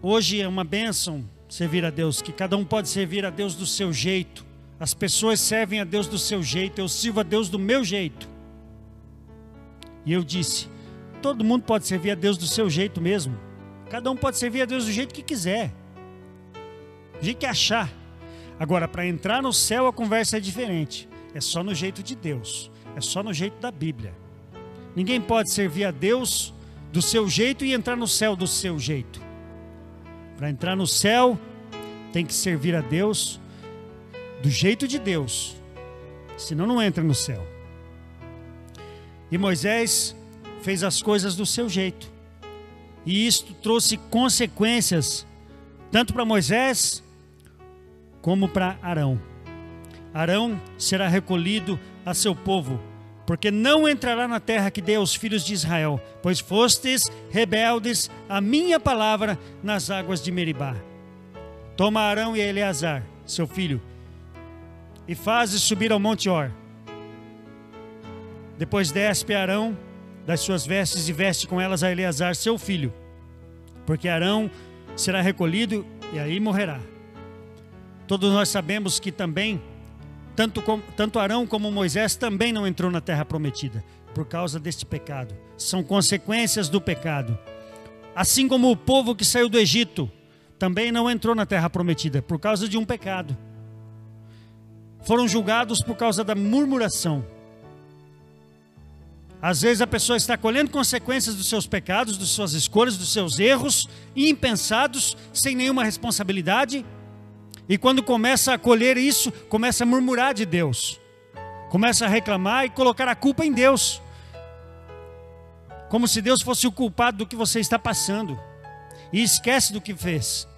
Hoje é uma bênção servir a Deus, que cada um pode servir a Deus do seu jeito. As pessoas servem a Deus do seu jeito, eu sirvo a Deus do meu jeito. E eu disse: todo mundo pode servir a Deus do seu jeito mesmo. Cada um pode servir a Deus do jeito que quiser, jeito que achar. Agora, para entrar no céu, a conversa é diferente. É só no jeito de Deus, é só no jeito da Bíblia. Ninguém pode servir a Deus do seu jeito e entrar no céu do seu jeito. Para entrar no céu, tem que servir a Deus do jeito de Deus, senão não entra no céu. E Moisés fez as coisas do seu jeito, e isto trouxe consequências, tanto para Moisés, como para Arão. Arão será recolhido a seu povo porque não entrará na terra que dei aos filhos de Israel, pois fostes rebeldes a minha palavra nas águas de Meribá. Toma Arão e Eleazar, seu filho, e fazes subir ao monte Or. Depois despe Arão das suas vestes e veste com elas a Eleazar, seu filho, porque Arão será recolhido e aí morrerá. Todos nós sabemos que também tanto, tanto Arão como Moisés também não entrou na terra prometida por causa deste pecado. São consequências do pecado. Assim como o povo que saiu do Egito também não entrou na terra prometida por causa de um pecado. Foram julgados por causa da murmuração. Às vezes a pessoa está colhendo consequências dos seus pecados, das suas escolhas, dos seus erros, impensados, sem nenhuma responsabilidade e quando começa a colher isso, começa a murmurar de Deus, começa a reclamar e colocar a culpa em Deus, como se Deus fosse o culpado do que você está passando, e esquece do que fez.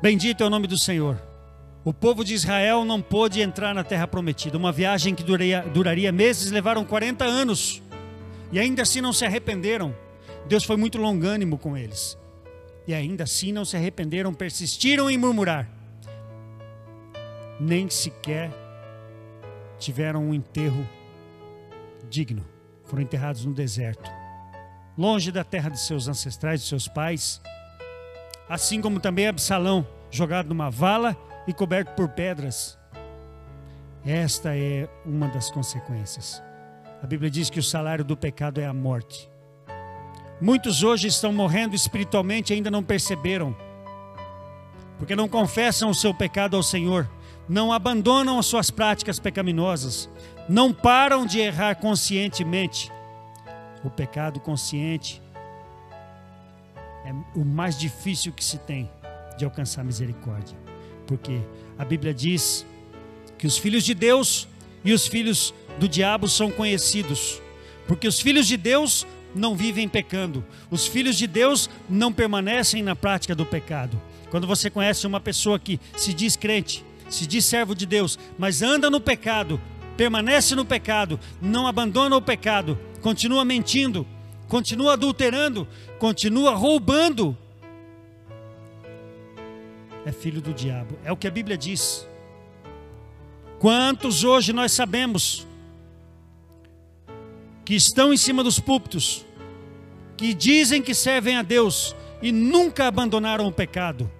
Bendito é o nome do Senhor. O povo de Israel não pôde entrar na terra prometida. Uma viagem que duraria, duraria meses, levaram 40 anos. E ainda assim não se arrependeram. Deus foi muito longânimo com eles e ainda assim não se arrependeram, persistiram em murmurar. nem sequer tiveram um enterro digno. Foram enterrados no deserto, longe da terra de seus ancestrais, de seus pais. Assim como também Absalão, jogado numa vala e coberto por pedras. Esta é uma das consequências. A Bíblia diz que o salário do pecado é a morte. Muitos hoje estão morrendo espiritualmente e ainda não perceberam, porque não confessam o seu pecado ao Senhor, não abandonam as suas práticas pecaminosas, não param de errar conscientemente. O pecado consciente é o mais difícil que se tem de alcançar misericórdia, porque a Bíblia diz que os filhos de Deus e os filhos do diabo são conhecidos, porque os filhos de Deus não vivem pecando. Os filhos de Deus não permanecem na prática do pecado. Quando você conhece uma pessoa que se diz crente, se diz servo de Deus, mas anda no pecado, permanece no pecado, não abandona o pecado, continua mentindo, continua adulterando, continua roubando, é filho do diabo. É o que a Bíblia diz. Quantos hoje nós sabemos que estão em cima dos púlpitos, que dizem que servem a Deus e nunca abandonaram o pecado.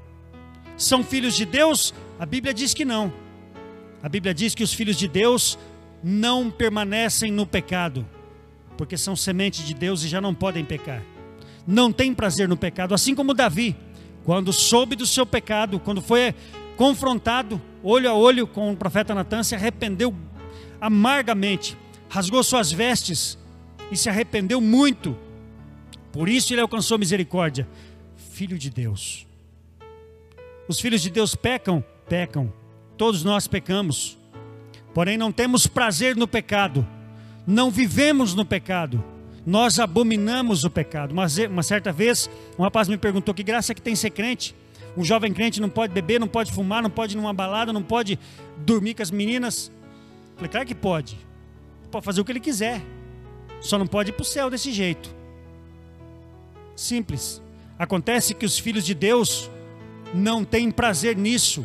São filhos de Deus? A Bíblia diz que não. A Bíblia diz que os filhos de Deus não permanecem no pecado, porque são semente de Deus e já não podem pecar. Não tem prazer no pecado, assim como Davi, quando soube do seu pecado, quando foi confrontado olho a olho com o profeta Natan, se arrependeu amargamente rasgou suas vestes e se arrependeu muito. Por isso ele alcançou misericórdia. Filho de Deus. Os filhos de Deus pecam? Pecam. Todos nós pecamos. Porém, não temos prazer no pecado. Não vivemos no pecado. Nós abominamos o pecado. Mas uma certa vez, um rapaz me perguntou: que graça que tem ser crente? Um jovem crente não pode beber, não pode fumar, não pode ir numa balada, não pode dormir com as meninas. falei, claro que pode pode fazer o que ele quiser. Só não pode ir para o céu desse jeito. Simples. Acontece que os filhos de Deus não têm prazer nisso.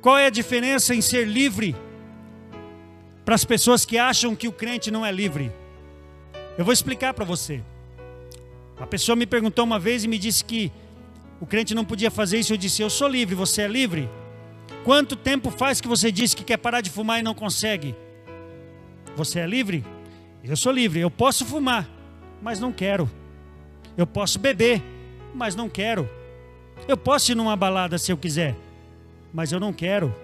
Qual é a diferença em ser livre para as pessoas que acham que o crente não é livre? Eu vou explicar para você. Uma pessoa me perguntou uma vez e me disse que o crente não podia fazer isso. Eu disse: Eu sou livre, você é livre? Quanto tempo faz que você disse que quer parar de fumar e não consegue? Você é livre? Eu sou livre. Eu posso fumar, mas não quero. Eu posso beber, mas não quero. Eu posso ir numa balada se eu quiser, mas eu não quero.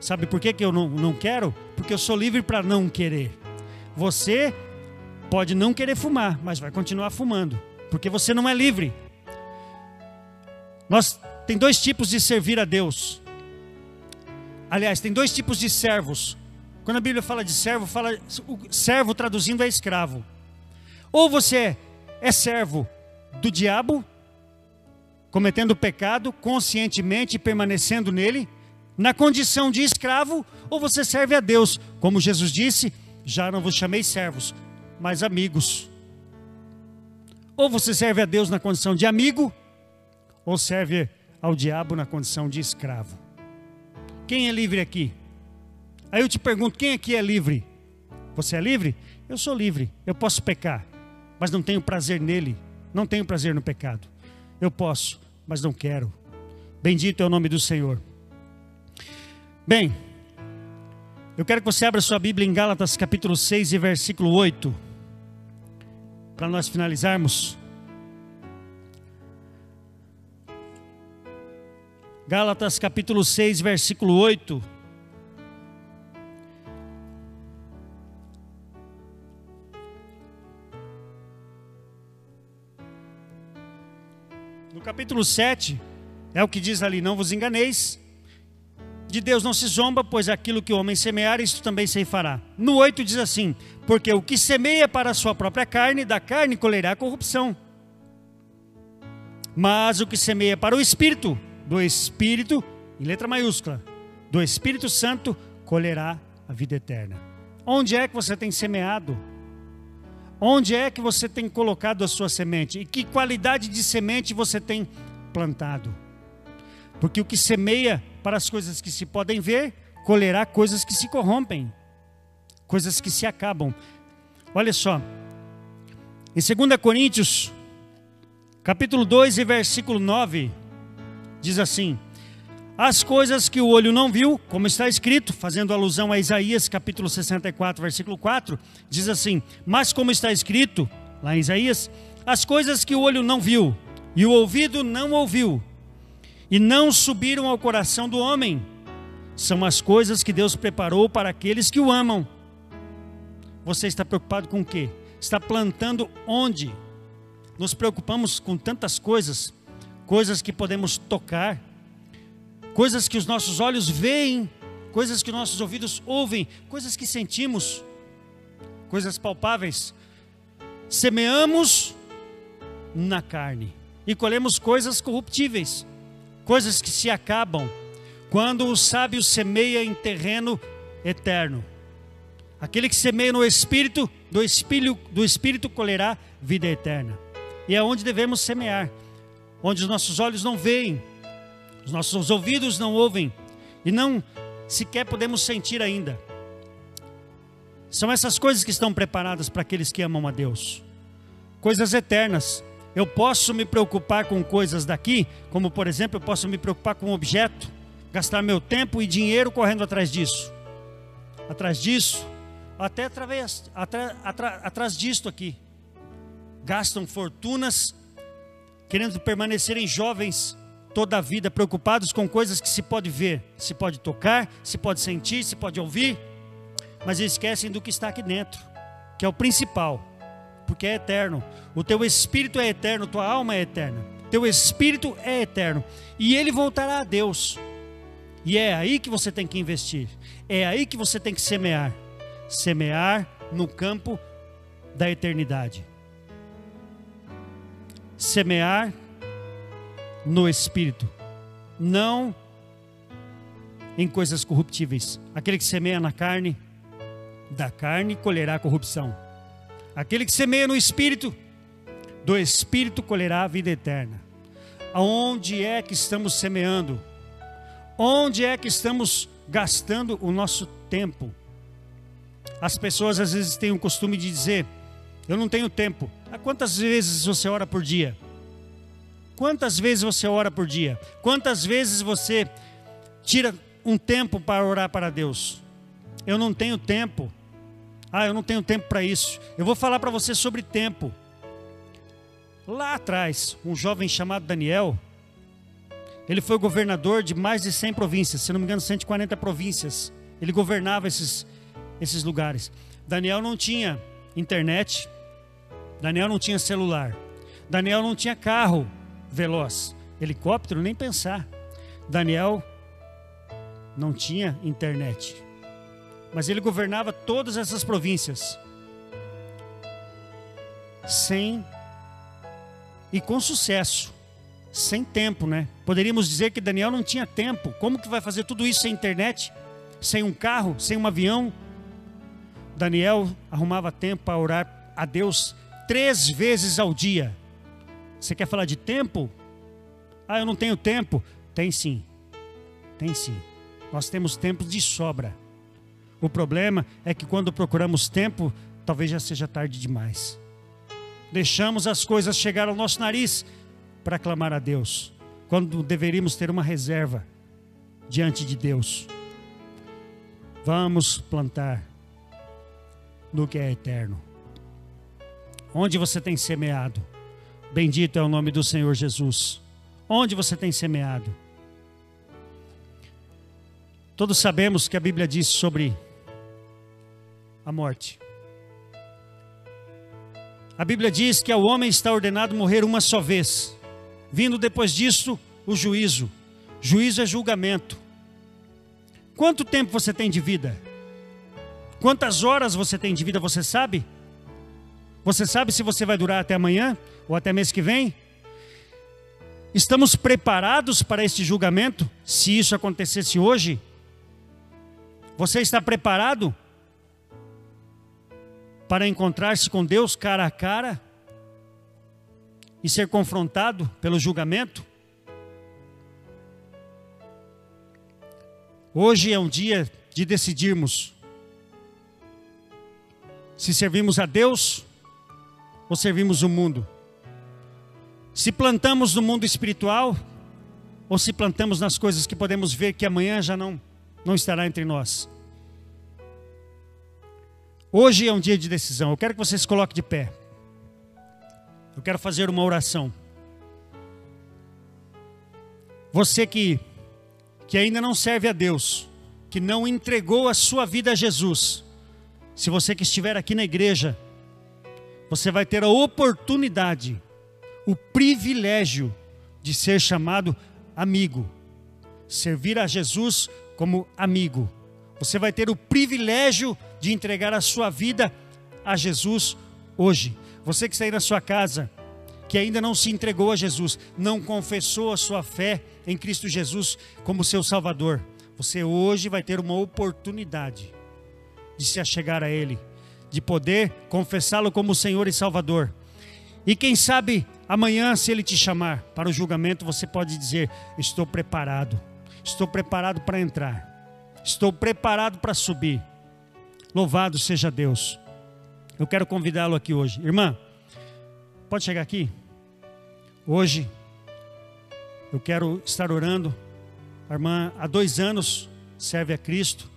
Sabe por que, que eu não, não quero? Porque eu sou livre para não querer. Você pode não querer fumar, mas vai continuar fumando, porque você não é livre. Nós tem dois tipos de servir a Deus. Aliás, tem dois tipos de servos. Quando a Bíblia fala de servo, fala servo traduzindo é escravo. Ou você é servo do diabo, cometendo pecado conscientemente e permanecendo nele, na condição de escravo, ou você serve a Deus, como Jesus disse: já não vos chamei servos, mas amigos. Ou você serve a Deus na condição de amigo, ou serve ao diabo na condição de escravo. Quem é livre aqui? Aí eu te pergunto: quem aqui é livre? Você é livre? Eu sou livre. Eu posso pecar, mas não tenho prazer nele. Não tenho prazer no pecado. Eu posso, mas não quero. Bendito é o nome do Senhor. Bem, eu quero que você abra sua Bíblia em Gálatas capítulo 6 e versículo 8. Para nós finalizarmos. Gálatas capítulo 6, versículo 8. Capítulo 7 é o que diz ali: Não vos enganeis, de Deus não se zomba, pois aquilo que o homem semear, isso também se fará. No 8 diz assim: Porque o que semeia para a sua própria carne, da carne colherá corrupção. Mas o que semeia para o Espírito, do Espírito, em letra maiúscula, do Espírito Santo, colherá a vida eterna. Onde é que você tem semeado? Onde é que você tem colocado a sua semente? E que qualidade de semente você tem plantado? Porque o que semeia para as coisas que se podem ver, colherá coisas que se corrompem, coisas que se acabam. Olha só, em 2 Coríntios, capítulo 2 e versículo 9, diz assim: As coisas que o olho não viu, como está escrito, fazendo alusão a Isaías, capítulo 64, versículo 4, diz assim: Mas como está escrito, lá em Isaías, as coisas que o olho não viu e o ouvido não ouviu, e não subiram ao coração do homem, são as coisas que Deus preparou para aqueles que o amam. Você está preocupado com o quê? Está plantando onde? Nos preocupamos com tantas coisas, coisas que podemos tocar, coisas que os nossos olhos veem, coisas que nossos ouvidos ouvem, coisas que sentimos, coisas palpáveis. Semeamos na carne e colhemos coisas corruptíveis, coisas que se acabam, quando o sábio semeia em terreno eterno. Aquele que semeia no espírito, do espírito, do espírito colherá vida eterna. E é onde devemos semear, onde os nossos olhos não veem, os nossos ouvidos não ouvem e não sequer podemos sentir ainda. São essas coisas que estão preparadas para aqueles que amam a Deus. Coisas eternas, eu posso me preocupar com coisas daqui, como por exemplo, eu posso me preocupar com um objeto, gastar meu tempo e dinheiro correndo atrás disso. Atrás disso, até através, atrás, atrás, atrás disto aqui. Gastam fortunas querendo permanecerem jovens toda a vida, preocupados com coisas que se pode ver, se pode tocar, se pode sentir, se pode ouvir, mas esquecem do que está aqui dentro, que é o principal porque é eterno. O teu espírito é eterno, tua alma é eterna. Teu espírito é eterno e ele voltará a Deus. E é aí que você tem que investir. É aí que você tem que semear. Semear no campo da eternidade. Semear no espírito, não em coisas corruptíveis. Aquele que semeia na carne, da carne colherá corrupção. Aquele que semeia no espírito, do espírito colherá a vida eterna. Aonde é que estamos semeando? Onde é que estamos gastando o nosso tempo? As pessoas às vezes têm o costume de dizer: Eu não tenho tempo. Há quantas vezes você ora por dia? Quantas vezes você ora por dia? Quantas vezes você tira um tempo para orar para Deus? Eu não tenho tempo. Ah, eu não tenho tempo para isso. Eu vou falar para você sobre tempo. Lá atrás, um jovem chamado Daniel, ele foi governador de mais de 100 províncias, se não me engano, 140 províncias. Ele governava esses, esses lugares. Daniel não tinha internet, Daniel não tinha celular, Daniel não tinha carro veloz, helicóptero, nem pensar. Daniel não tinha internet mas ele governava todas essas províncias. Sem e com sucesso, sem tempo, né? Poderíamos dizer que Daniel não tinha tempo. Como que vai fazer tudo isso sem internet, sem um carro, sem um avião? Daniel arrumava tempo para orar a Deus três vezes ao dia. Você quer falar de tempo? Ah, eu não tenho tempo. Tem sim. Tem sim. Nós temos tempo de sobra. O problema é que quando procuramos tempo, talvez já seja tarde demais. Deixamos as coisas chegar ao nosso nariz para clamar a Deus, quando deveríamos ter uma reserva diante de Deus. Vamos plantar no que é eterno. Onde você tem semeado? Bendito é o nome do Senhor Jesus. Onde você tem semeado? Todos sabemos que a Bíblia diz sobre a morte. A Bíblia diz que ao homem está ordenado morrer uma só vez, vindo depois disso o juízo. Juízo é julgamento. Quanto tempo você tem de vida? Quantas horas você tem de vida, você sabe? Você sabe se você vai durar até amanhã ou até mês que vem? Estamos preparados para este julgamento? Se isso acontecesse hoje? Você está preparado? para encontrar-se com Deus cara a cara e ser confrontado pelo julgamento? Hoje é um dia de decidirmos se servimos a Deus ou servimos o mundo. Se plantamos no mundo espiritual ou se plantamos nas coisas que podemos ver que amanhã já não não estará entre nós. Hoje é um dia de decisão. Eu quero que você se coloque de pé. Eu quero fazer uma oração. Você que que ainda não serve a Deus, que não entregou a sua vida a Jesus. Se você que estiver aqui na igreja, você vai ter a oportunidade, o privilégio de ser chamado amigo. Servir a Jesus como amigo. Você vai ter o privilégio de entregar a sua vida a Jesus hoje. Você que está aí na sua casa, que ainda não se entregou a Jesus, não confessou a sua fé em Cristo Jesus como seu Salvador, você hoje vai ter uma oportunidade de se achegar a Ele, de poder confessá-lo como Senhor e Salvador. E quem sabe amanhã, se Ele te chamar para o julgamento, você pode dizer: Estou preparado Estou preparado para entrar. Estou preparado para subir. Louvado seja Deus. Eu quero convidá-lo aqui hoje. Irmã, pode chegar aqui? Hoje, eu quero estar orando. A irmã, há dois anos, serve a Cristo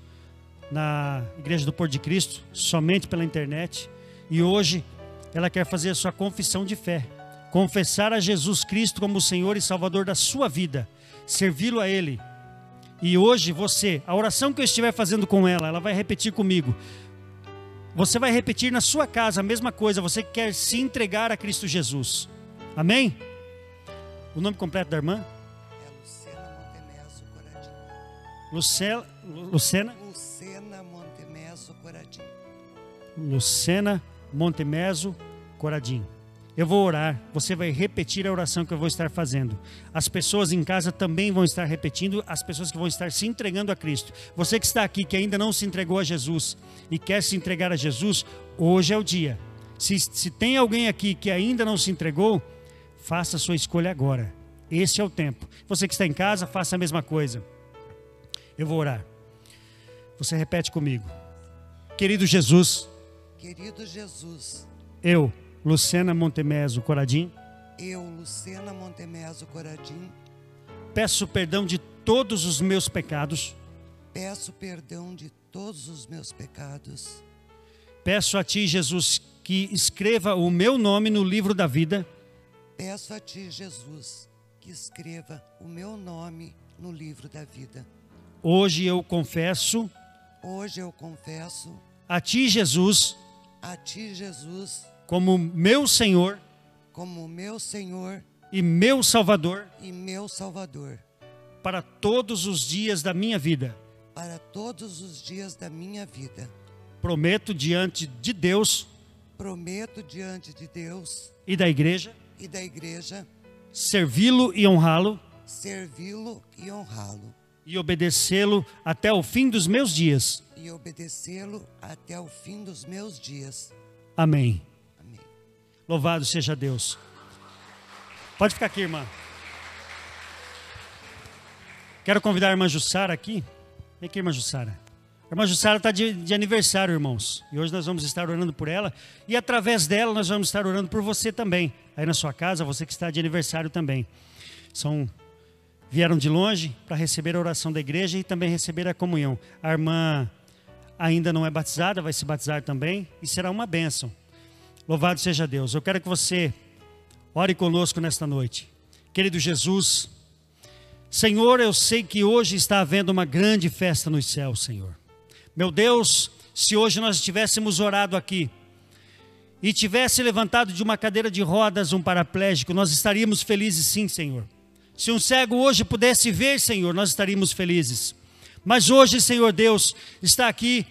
na Igreja do Porto de Cristo, somente pela internet. E hoje, ela quer fazer a sua confissão de fé. Confessar a Jesus Cristo como o Senhor e Salvador da sua vida. Servi-lo a Ele e hoje você, a oração que eu estiver fazendo com ela, ela vai repetir comigo. Você vai repetir na sua casa a mesma coisa, você quer se entregar a Cristo Jesus. Amém? O nome completo da irmã? É Lucena Montemeso Coradinho. Lucena Lucena Montemeso Coradinho. Eu vou orar, você vai repetir a oração que eu vou estar fazendo. As pessoas em casa também vão estar repetindo, as pessoas que vão estar se entregando a Cristo. Você que está aqui, que ainda não se entregou a Jesus e quer se entregar a Jesus, hoje é o dia. Se, se tem alguém aqui que ainda não se entregou, faça a sua escolha agora. Esse é o tempo. Você que está em casa, faça a mesma coisa. Eu vou orar. Você repete comigo. Querido Jesus. Querido Jesus. Eu Lucena Montemeso Coradim. Eu, Lucena Montemeso Coradim. Peço perdão de todos os meus pecados. Peço perdão de todos os meus pecados. Peço a Ti, Jesus, que escreva o meu nome no livro da vida. Peço a Ti, Jesus, que escreva o meu nome no livro da vida. Hoje eu confesso. Hoje eu confesso. A Ti, Jesus. A Ti, Jesus como meu Senhor, como meu Senhor e meu Salvador, e meu Salvador, para todos os dias da minha vida. Para todos os dias da minha vida. Prometo diante de Deus, prometo diante de Deus e da igreja, e da igreja, servi-lo e honrá-lo, servi-lo e honrá-lo, e obedecê-lo até o fim dos meus dias. E obedecê-lo até o fim dos meus dias. Amém. Louvado seja Deus. Pode ficar aqui, irmã. Quero convidar a irmã Jussara aqui. Vem aqui, irmã Jussara. A irmã Jussara está de, de, aniversário, irmãos. E hoje nós vamos estar orando por ela. E através dela nós vamos estar orando por você também. Aí na sua casa, você que está de aniversário também. São vieram de longe para receber a oração da igreja e também receber a comunhão. A irmã ainda não é batizada, vai se batizar também e será uma bênção. Louvado seja Deus. Eu quero que você ore conosco nesta noite. Querido Jesus, Senhor, eu sei que hoje está havendo uma grande festa nos céus, Senhor. Meu Deus, se hoje nós tivéssemos orado aqui e tivesse levantado de uma cadeira de rodas um paraplégico, nós estaríamos felizes sim, Senhor. Se um cego hoje pudesse ver, Senhor, nós estaríamos felizes. Mas hoje, Senhor Deus, está aqui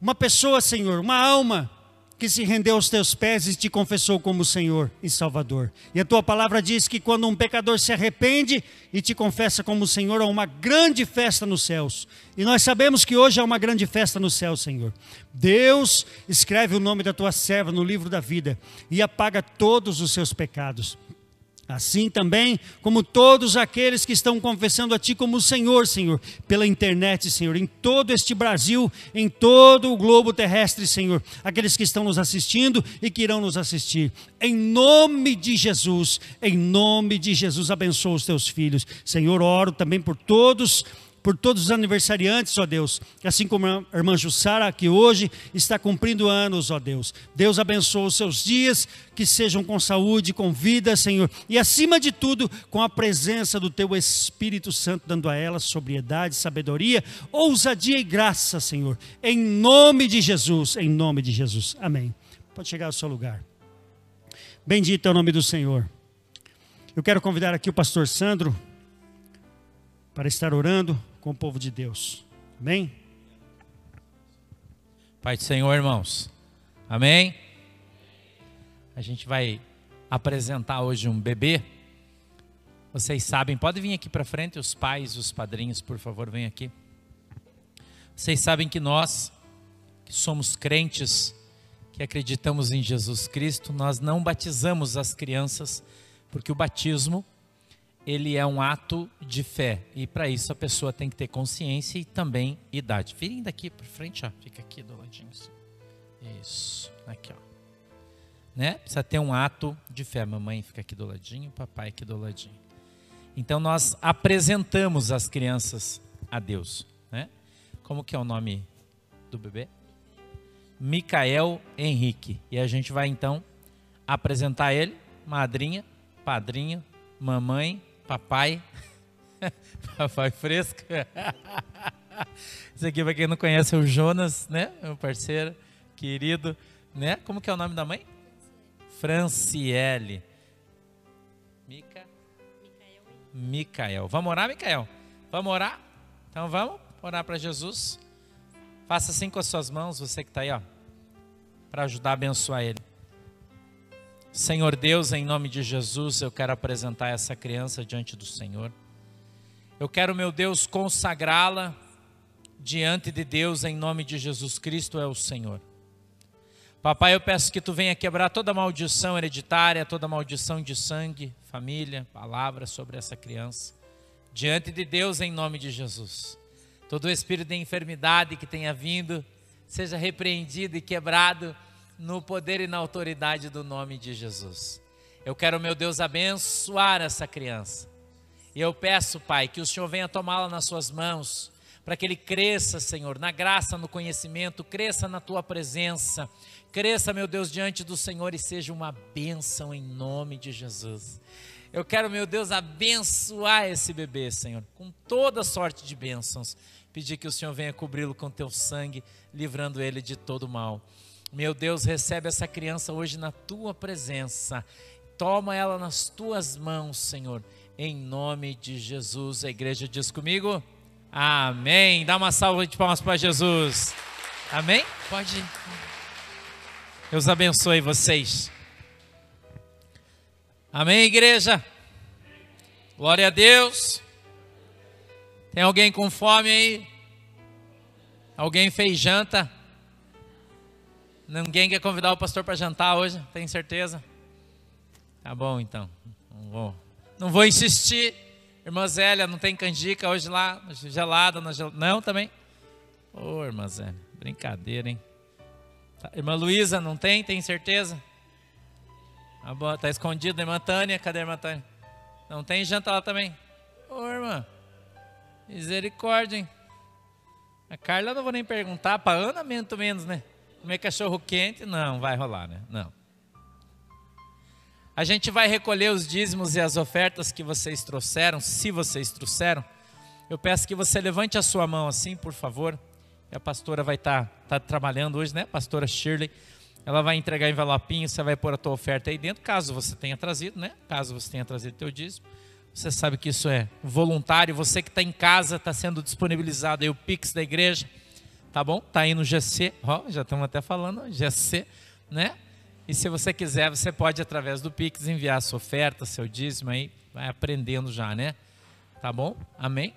uma pessoa, Senhor, uma alma que se rendeu aos teus pés e te confessou como Senhor e Salvador. E a tua palavra diz que quando um pecador se arrepende e te confessa como Senhor, há uma grande festa nos céus. E nós sabemos que hoje há uma grande festa nos céus, Senhor. Deus escreve o nome da tua serva no livro da vida e apaga todos os seus pecados. Assim também como todos aqueles que estão confessando a Ti como Senhor, Senhor, pela internet, Senhor, em todo este Brasil, em todo o globo terrestre, Senhor, aqueles que estão nos assistindo e que irão nos assistir. Em nome de Jesus, em nome de Jesus, abençoa os Teus filhos. Senhor, oro também por todos por todos os aniversariantes, ó Deus, assim como a irmã Jussara, que hoje está cumprindo anos, ó Deus. Deus abençoe os seus dias, que sejam com saúde, com vida, Senhor, e acima de tudo, com a presença do Teu Espírito Santo, dando a elas sobriedade, sabedoria, ousadia e graça, Senhor, em nome de Jesus, em nome de Jesus. Amém. Pode chegar ao seu lugar. Bendito é o nome do Senhor. Eu quero convidar aqui o pastor Sandro para estar orando com o povo de Deus. Amém? Pai do Senhor, irmãos. Amém? A gente vai apresentar hoje um bebê. Vocês sabem, pode vir aqui para frente, os pais, os padrinhos, por favor, venham aqui. Vocês sabem que nós, que somos crentes, que acreditamos em Jesus Cristo, nós não batizamos as crianças, porque o batismo ele é um ato de fé. E para isso a pessoa tem que ter consciência e também idade. Virem daqui para frente, ó. Fica aqui do ladinho. Assim. Isso. Aqui, ó. Né? Precisa ter um ato de fé. Mamãe fica aqui do ladinho, papai aqui do ladinho. Então nós apresentamos as crianças a Deus, né? Como que é o nome do bebê? Micael Henrique. E a gente vai então apresentar ele, madrinha, padrinho, mamãe papai. papai fresco. Isso aqui, para quem não conhece, é o Jonas, né? Meu parceiro, querido, né? Como que é o nome da mãe? Franciele. Mica? Micael. Vamos orar, Micael? Vamos orar? Então vamos orar para Jesus. Faça assim com as suas mãos, você que está aí, ó, para ajudar a abençoar ele. Senhor Deus, em nome de Jesus, eu quero apresentar essa criança diante do Senhor. Eu quero, meu Deus, consagrá-la diante de Deus, em nome de Jesus Cristo é o Senhor. Papai, eu peço que tu venha quebrar toda maldição hereditária, toda maldição de sangue, família, palavra sobre essa criança. Diante de Deus, em nome de Jesus. Todo espírito de enfermidade que tenha vindo, seja repreendido e quebrado no poder e na autoridade do nome de Jesus. Eu quero, meu Deus, abençoar essa criança. E eu peço, Pai, que o Senhor venha tomá-la nas suas mãos, para que ele cresça, Senhor, na graça, no conhecimento, cresça na tua presença, cresça, meu Deus, diante do Senhor e seja uma bênção em nome de Jesus. Eu quero, meu Deus, abençoar esse bebê, Senhor, com toda sorte de bênçãos. Pedir que o Senhor venha cobri-lo com teu sangue, livrando ele de todo mal. Meu Deus, recebe essa criança hoje na tua presença. Toma ela nas tuas mãos, Senhor. Em nome de Jesus. A igreja diz comigo: Amém. Dá uma salva de palmas para Jesus. Amém? Pode ir. Deus abençoe vocês. Amém, igreja? Glória a Deus. Tem alguém com fome aí? Alguém fez janta? Ninguém quer convidar o pastor para jantar hoje, tem certeza? Tá bom então. Não vou, não vou insistir. Irmã Zélia, não tem canjica hoje lá, gelada, na gel... não também? Ô, oh, irmã Zélia, brincadeira, hein? Tá. Irmã Luísa, não tem? Tem certeza? Tá bom, tá escondido. Irmã Tânia, cadê a irmã Tânia? Não tem janta lá também? Ô, oh, irmã, misericórdia, hein? A Carla não vou nem perguntar, para Ana muito menos, né? Comer cachorro quente, não, vai rolar, né? Não. A gente vai recolher os dízimos e as ofertas que vocês trouxeram, se vocês trouxeram. Eu peço que você levante a sua mão assim, por favor. A pastora vai estar tá, tá trabalhando hoje, né? Pastora Shirley. Ela vai entregar envelopinho, você vai pôr a tua oferta aí dentro, caso você tenha trazido, né? Caso você tenha trazido teu dízimo. Você sabe que isso é voluntário. Você que está em casa, está sendo disponibilizado aí o Pix da igreja tá bom? Tá aí no GC, ó, já estamos até falando, GC, né? E se você quiser, você pode através do Pix enviar sua oferta, seu dízimo aí, vai aprendendo já, né? Tá bom? Amém?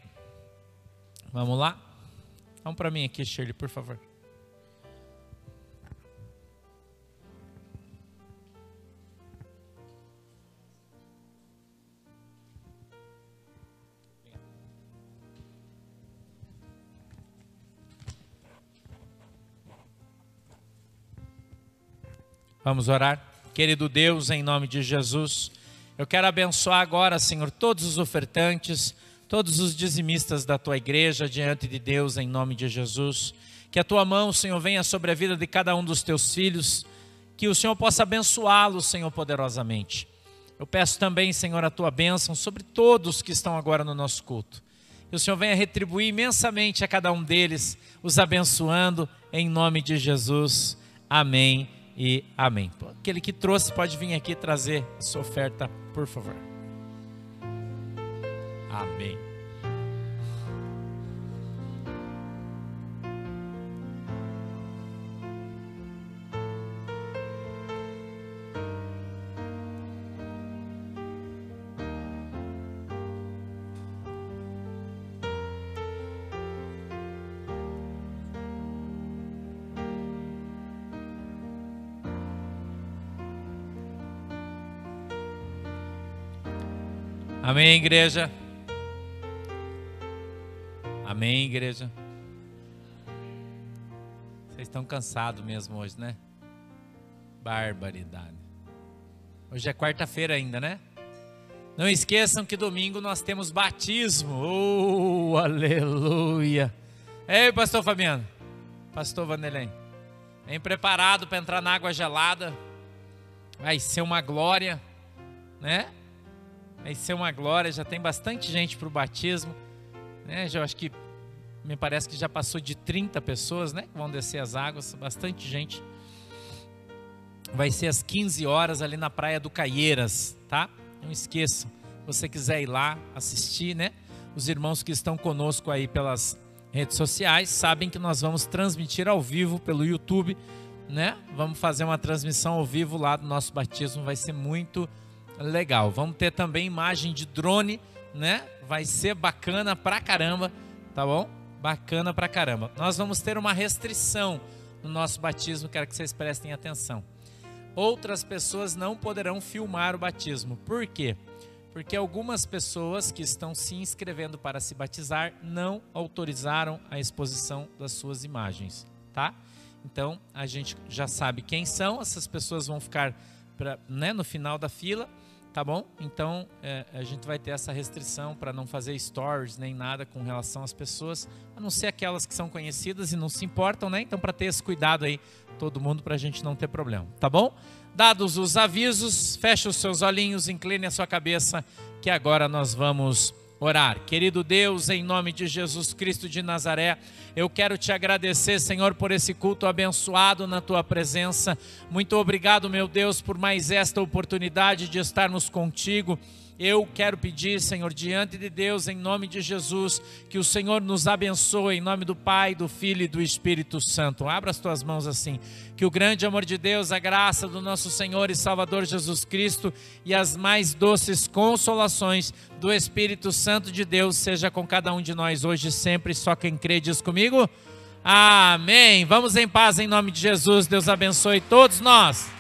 Vamos lá? Vamos para mim aqui, Shirley, por favor. Vamos orar? Querido Deus, em nome de Jesus, eu quero abençoar agora, Senhor, todos os ofertantes, todos os dizimistas da tua igreja diante de Deus, em nome de Jesus. Que a tua mão, Senhor, venha sobre a vida de cada um dos teus filhos, que o Senhor possa abençoá-los, Senhor, poderosamente. Eu peço também, Senhor, a tua bênção sobre todos que estão agora no nosso culto. Que o Senhor venha retribuir imensamente a cada um deles, os abençoando, em nome de Jesus. Amém e amém. Aquele que trouxe pode vir aqui trazer a sua oferta, por favor. Amém. Amém, igreja? Amém, igreja? Vocês estão cansados mesmo hoje, né? Barbaridade. Hoje é quarta-feira ainda, né? Não esqueçam que domingo nós temos batismo. Oh, aleluia. Ei, pastor Fabiano. Pastor Vanderlei. Vem preparado para entrar na água gelada. Vai ser uma glória, né? Vai ser uma glória, já tem bastante gente para o batismo. Né? Já acho que me parece que já passou de 30 pessoas, né? Que vão descer as águas, bastante gente. Vai ser às 15 horas ali na praia do Caieiras, tá? Não esqueçam. Se você quiser ir lá assistir, né? Os irmãos que estão conosco aí pelas redes sociais sabem que nós vamos transmitir ao vivo pelo YouTube, né? Vamos fazer uma transmissão ao vivo lá do nosso batismo, vai ser muito legal. Vamos ter também imagem de drone, né? Vai ser bacana pra caramba, tá bom? Bacana pra caramba. Nós vamos ter uma restrição no nosso batismo, quero que vocês prestem atenção. Outras pessoas não poderão filmar o batismo. Por quê? Porque algumas pessoas que estão se inscrevendo para se batizar não autorizaram a exposição das suas imagens, tá? Então, a gente já sabe quem são, essas pessoas vão ficar pra, né, no final da fila tá bom? Então é, a gente vai ter essa restrição para não fazer stories nem nada com relação às pessoas, a não ser aquelas que são conhecidas e não se importam, né? Então para ter esse cuidado aí, todo mundo, para a gente não ter problema, tá bom? Dados os avisos, feche os seus olhinhos, incline a sua cabeça, que agora nós vamos orar. Querido Deus, em nome de Jesus Cristo de Nazaré, eu quero te agradecer, Senhor, por esse culto abençoado na tua presença. Muito obrigado, meu Deus, por mais esta oportunidade de estarmos contigo. Eu quero pedir, Senhor, diante de Deus, em nome de Jesus, que o Senhor nos abençoe, em nome do Pai, do Filho e do Espírito Santo. Abra as tuas mãos assim. Que o grande amor de Deus, a graça do nosso Senhor e Salvador Jesus Cristo e as mais doces consolações do Espírito Santo de Deus seja com cada um de nós hoje e sempre. Só quem crê diz comigo. Amém. Vamos em paz em nome de Jesus. Deus abençoe todos nós.